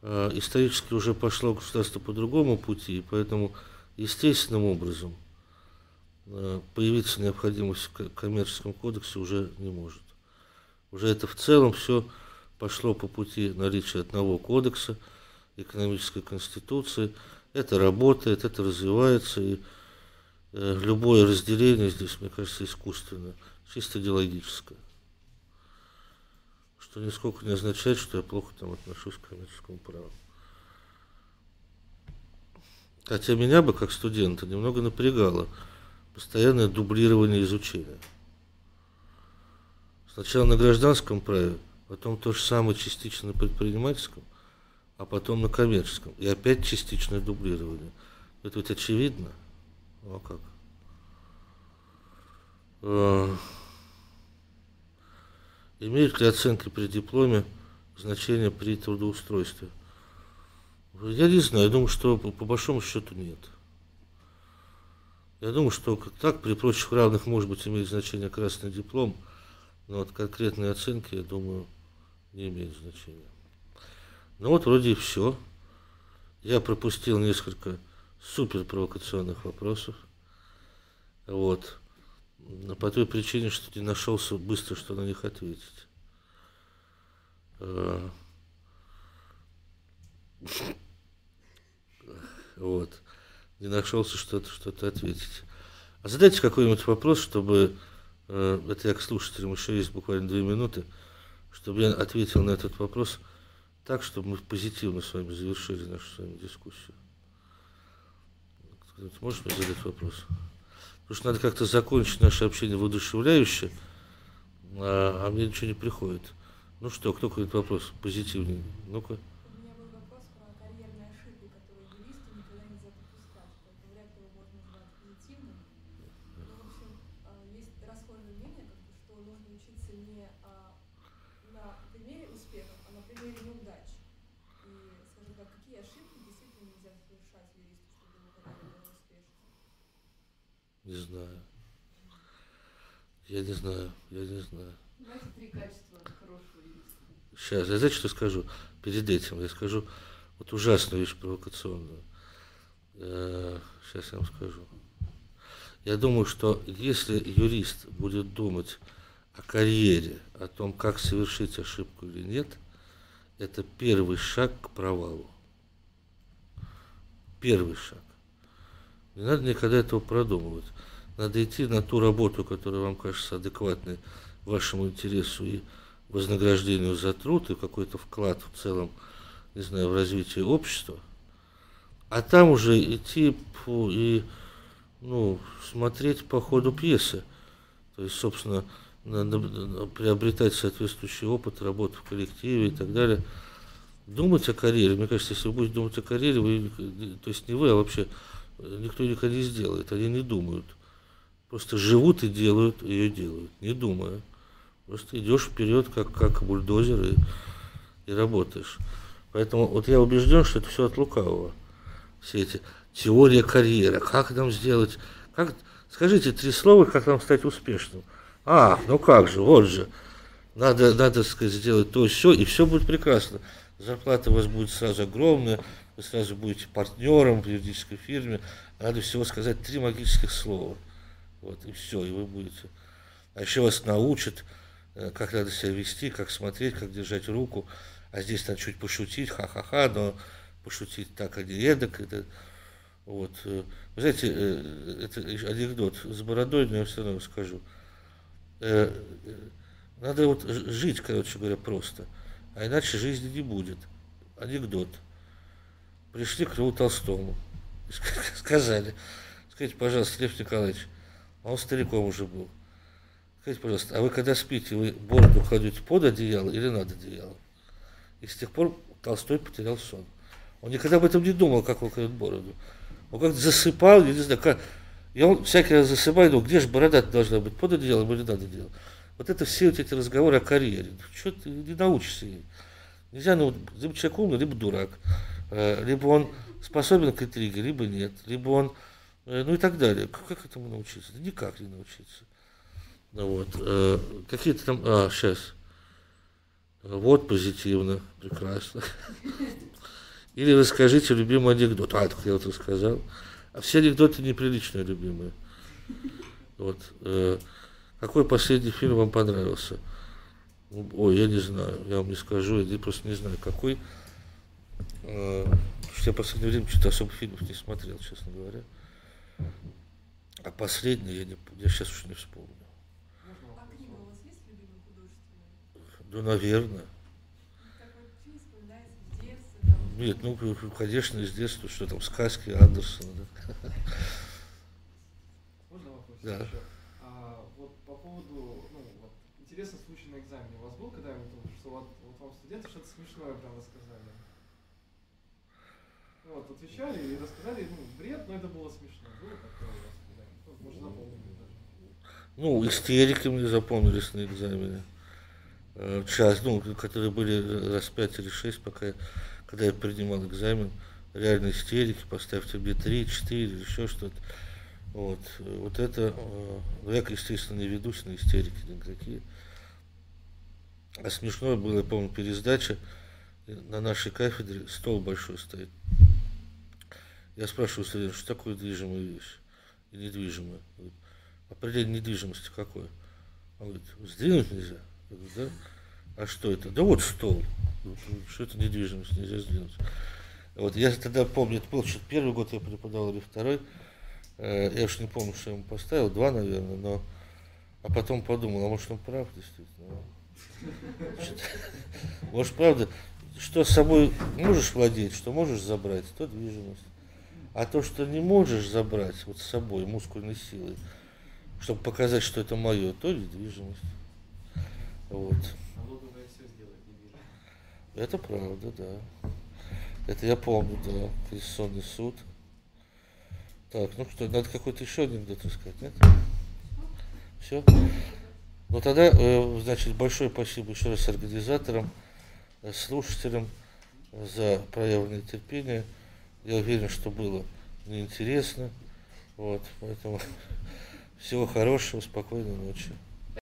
э, исторически уже пошло государство по другому пути, и поэтому естественным образом э, появиться необходимость в коммерческом кодексе уже не может. Уже это в целом все пошло по пути наличия одного кодекса, экономической конституции. Это работает, это развивается, и э, любое разделение здесь, мне кажется, искусственное, чисто идеологическое. Что нисколько не означает, что я плохо там отношусь к коммерческому праву. Хотя меня бы, как студента, немного напрягало постоянное дублирование изучения. Сначала на гражданском праве потом то же самое частично на предпринимательском, а потом на коммерческом. И опять частичное дублирование. Это ведь очевидно. А как? А, имеют ли оценки при дипломе значение при трудоустройстве? Я не знаю, я думаю, что по, по большому счету нет. Я думаю, что так при прочих равных может быть имеет значение красный диплом, но вот конкретные оценки, я думаю, не имеет значения. Ну вот вроде и все. Я пропустил несколько супер провокационных вопросов. Вот. Но по той причине, что не нашелся быстро, что на них ответить. А. Вот. Не нашелся что-то что-то ответить. А задайте какой-нибудь вопрос, чтобы... Э, это я к слушателям еще есть буквально две минуты чтобы я ответил на этот вопрос так, чтобы мы позитивно с вами завершили нашу с вами дискуссию. Кто-нибудь может мне задать вопрос? Потому что надо как-то закончить наше общение воодушевляюще, а, а мне ничего не приходит. Ну что, кто какой-то вопрос позитивный? Ну-ка. У меня был вопрос про карьерные ошибки, которые юристы никогда нельзя допускать. Как бы вряд ли его можно назвать позитивным. Ну, в общем, а, есть расхожее мнение, как бы, что нужно учиться не а, на примере успехов, а на примере неудач. И, скажем так, какие ошибки действительно нельзя совершать юристу, чтобы его карьера была успешной? Не знаю. Я не знаю, я не знаю. Давайте три качества хорошего юриста. Сейчас, я знаете, что скажу? Перед этим я скажу вот ужасную вещь провокационную. Э, Сейчас я вам скажу. Я думаю, что если юрист будет думать о карьере, о том, как совершить ошибку или нет, это первый шаг к провалу. Первый шаг. Не надо никогда этого продумывать. Надо идти на ту работу, которая вам кажется адекватной вашему интересу и вознаграждению за труд и какой-то вклад в целом, не знаю, в развитие общества. А там уже идти фу, и ну, смотреть по ходу пьесы. То есть, собственно, надо приобретать соответствующий опыт работы в коллективе и так далее. Думать о карьере. Мне кажется, если вы будете думать о карьере, вы, то есть не вы, а вообще никто никогда не сделает. Они не думают. Просто живут и делают, ее делают, не думая. Просто идешь вперед, как, как бульдозер, и, и работаешь. Поэтому вот я убежден, что это все от лукавого. Все эти теория карьеры, как нам сделать, как, скажите три слова, как нам стать успешным. А, ну как же, вот же. Надо, надо сказать, сделать то, все, и все будет прекрасно. Зарплата у вас будет сразу огромная, вы сразу будете партнером в юридической фирме. Надо всего сказать три магических слова. Вот, и все, и вы будете. А еще вас научат, э, как надо себя вести, как смотреть, как держать руку. А здесь надо чуть пошутить, ха-ха-ха, но пошутить так, а не эдак. Это, вот. э. Вы знаете, э, это анекдот с бородой, но я все равно скажу. Э, Надо вот жить, короче говоря, просто. А иначе жизни не будет. Анекдот. Пришли к Льву Толстому. Сказали, скажите, пожалуйста, Лев Николаевич, он стариком уже был. Скажите, пожалуйста, а вы когда спите, вы бороду кладете под одеяло или над одеялом? И с тех пор Толстой потерял сон. Он никогда об этом не думал, как он кладет бороду. Он как-то засыпал, я не знаю, как... И он всякий раз засыпает, думал, где же борода должна быть, под одеялом или над одеялом? Вот это все вот эти разговоры о карьере. Что ты не научишься ей? Нельзя, ну, либо человек умный, либо дурак. Э, Либо он способен к интриге, либо нет. Либо он, ну и так далее. Как, как этому научиться? Да никак не научиться. Ну вот. э, Какие-то там... А, сейчас. Вот позитивно, прекрасно. Или расскажите любимый анекдот. А, так я вот рассказал. А все анекдоты неприличные, любимые. Вот. э, Какой последний фильм вам понравился? Ой, я не знаю, я вам не скажу, я просто не знаю, какой. Э, я в последнее время что-то особо фильмов не смотрел, честно говоря. А последний я, не, я сейчас уже не вспомню. А книга у вас есть любимый художественный? Ну, наверное. Нет, ну, конечно, из детства, что там, сказки Андерсона, да. Можно вопрос Да. еще? А, вот по поводу, ну, вот, интересный случай на экзамене. У вас был когда-нибудь, что вот, вот вам студенты что-то смешное прям рассказали? Ну, вот, отвечали и рассказали, ну, бред, но это было смешно. Было такое у вас когда-нибудь? Ну, может, запомнили даже. Ну, истерики мне запомнились на экзамене. Э, Час, ну, которые были раз пять или шесть, пока я, когда я принимал экзамен. Реально истерики, поставьте мне три, четыре, еще что-то. Вот, вот это, э, ну, я, естественно, не ведусь на истерики никакие. А смешное было, я помню, пересдача, э, на нашей кафедре стол большой стоит. Я спрашиваю студента, что такое движимая вещь и недвижимая? Определение недвижимости какое? Он говорит, сдвинуть нельзя. Я говорю, да? А что это? Да вот стол. Ну, Что это недвижимость, нельзя сдвинуть. Вот я тогда помню, это был что-то первый год я преподавал или второй. Э, Я уж не помню, что я ему поставил, два, наверное, но... А потом подумал, а может он прав, действительно. Может, правда, что с собой можешь владеть, что можешь забрать, то движимость. А то, что не можешь забрать вот с собой мускульной силой, чтобы показать, что это мое, то недвижимость. Вот. Это правда, да. Это я помню, да. Конституционный суд. Так, ну что, надо какой-то еще анекдот искать, нет? Все? Ну тогда, э, значит, большое спасибо еще раз организаторам, э, слушателям за проявленное терпение. Я уверен, что было неинтересно. Вот, поэтому всего хорошего, спокойной ночи.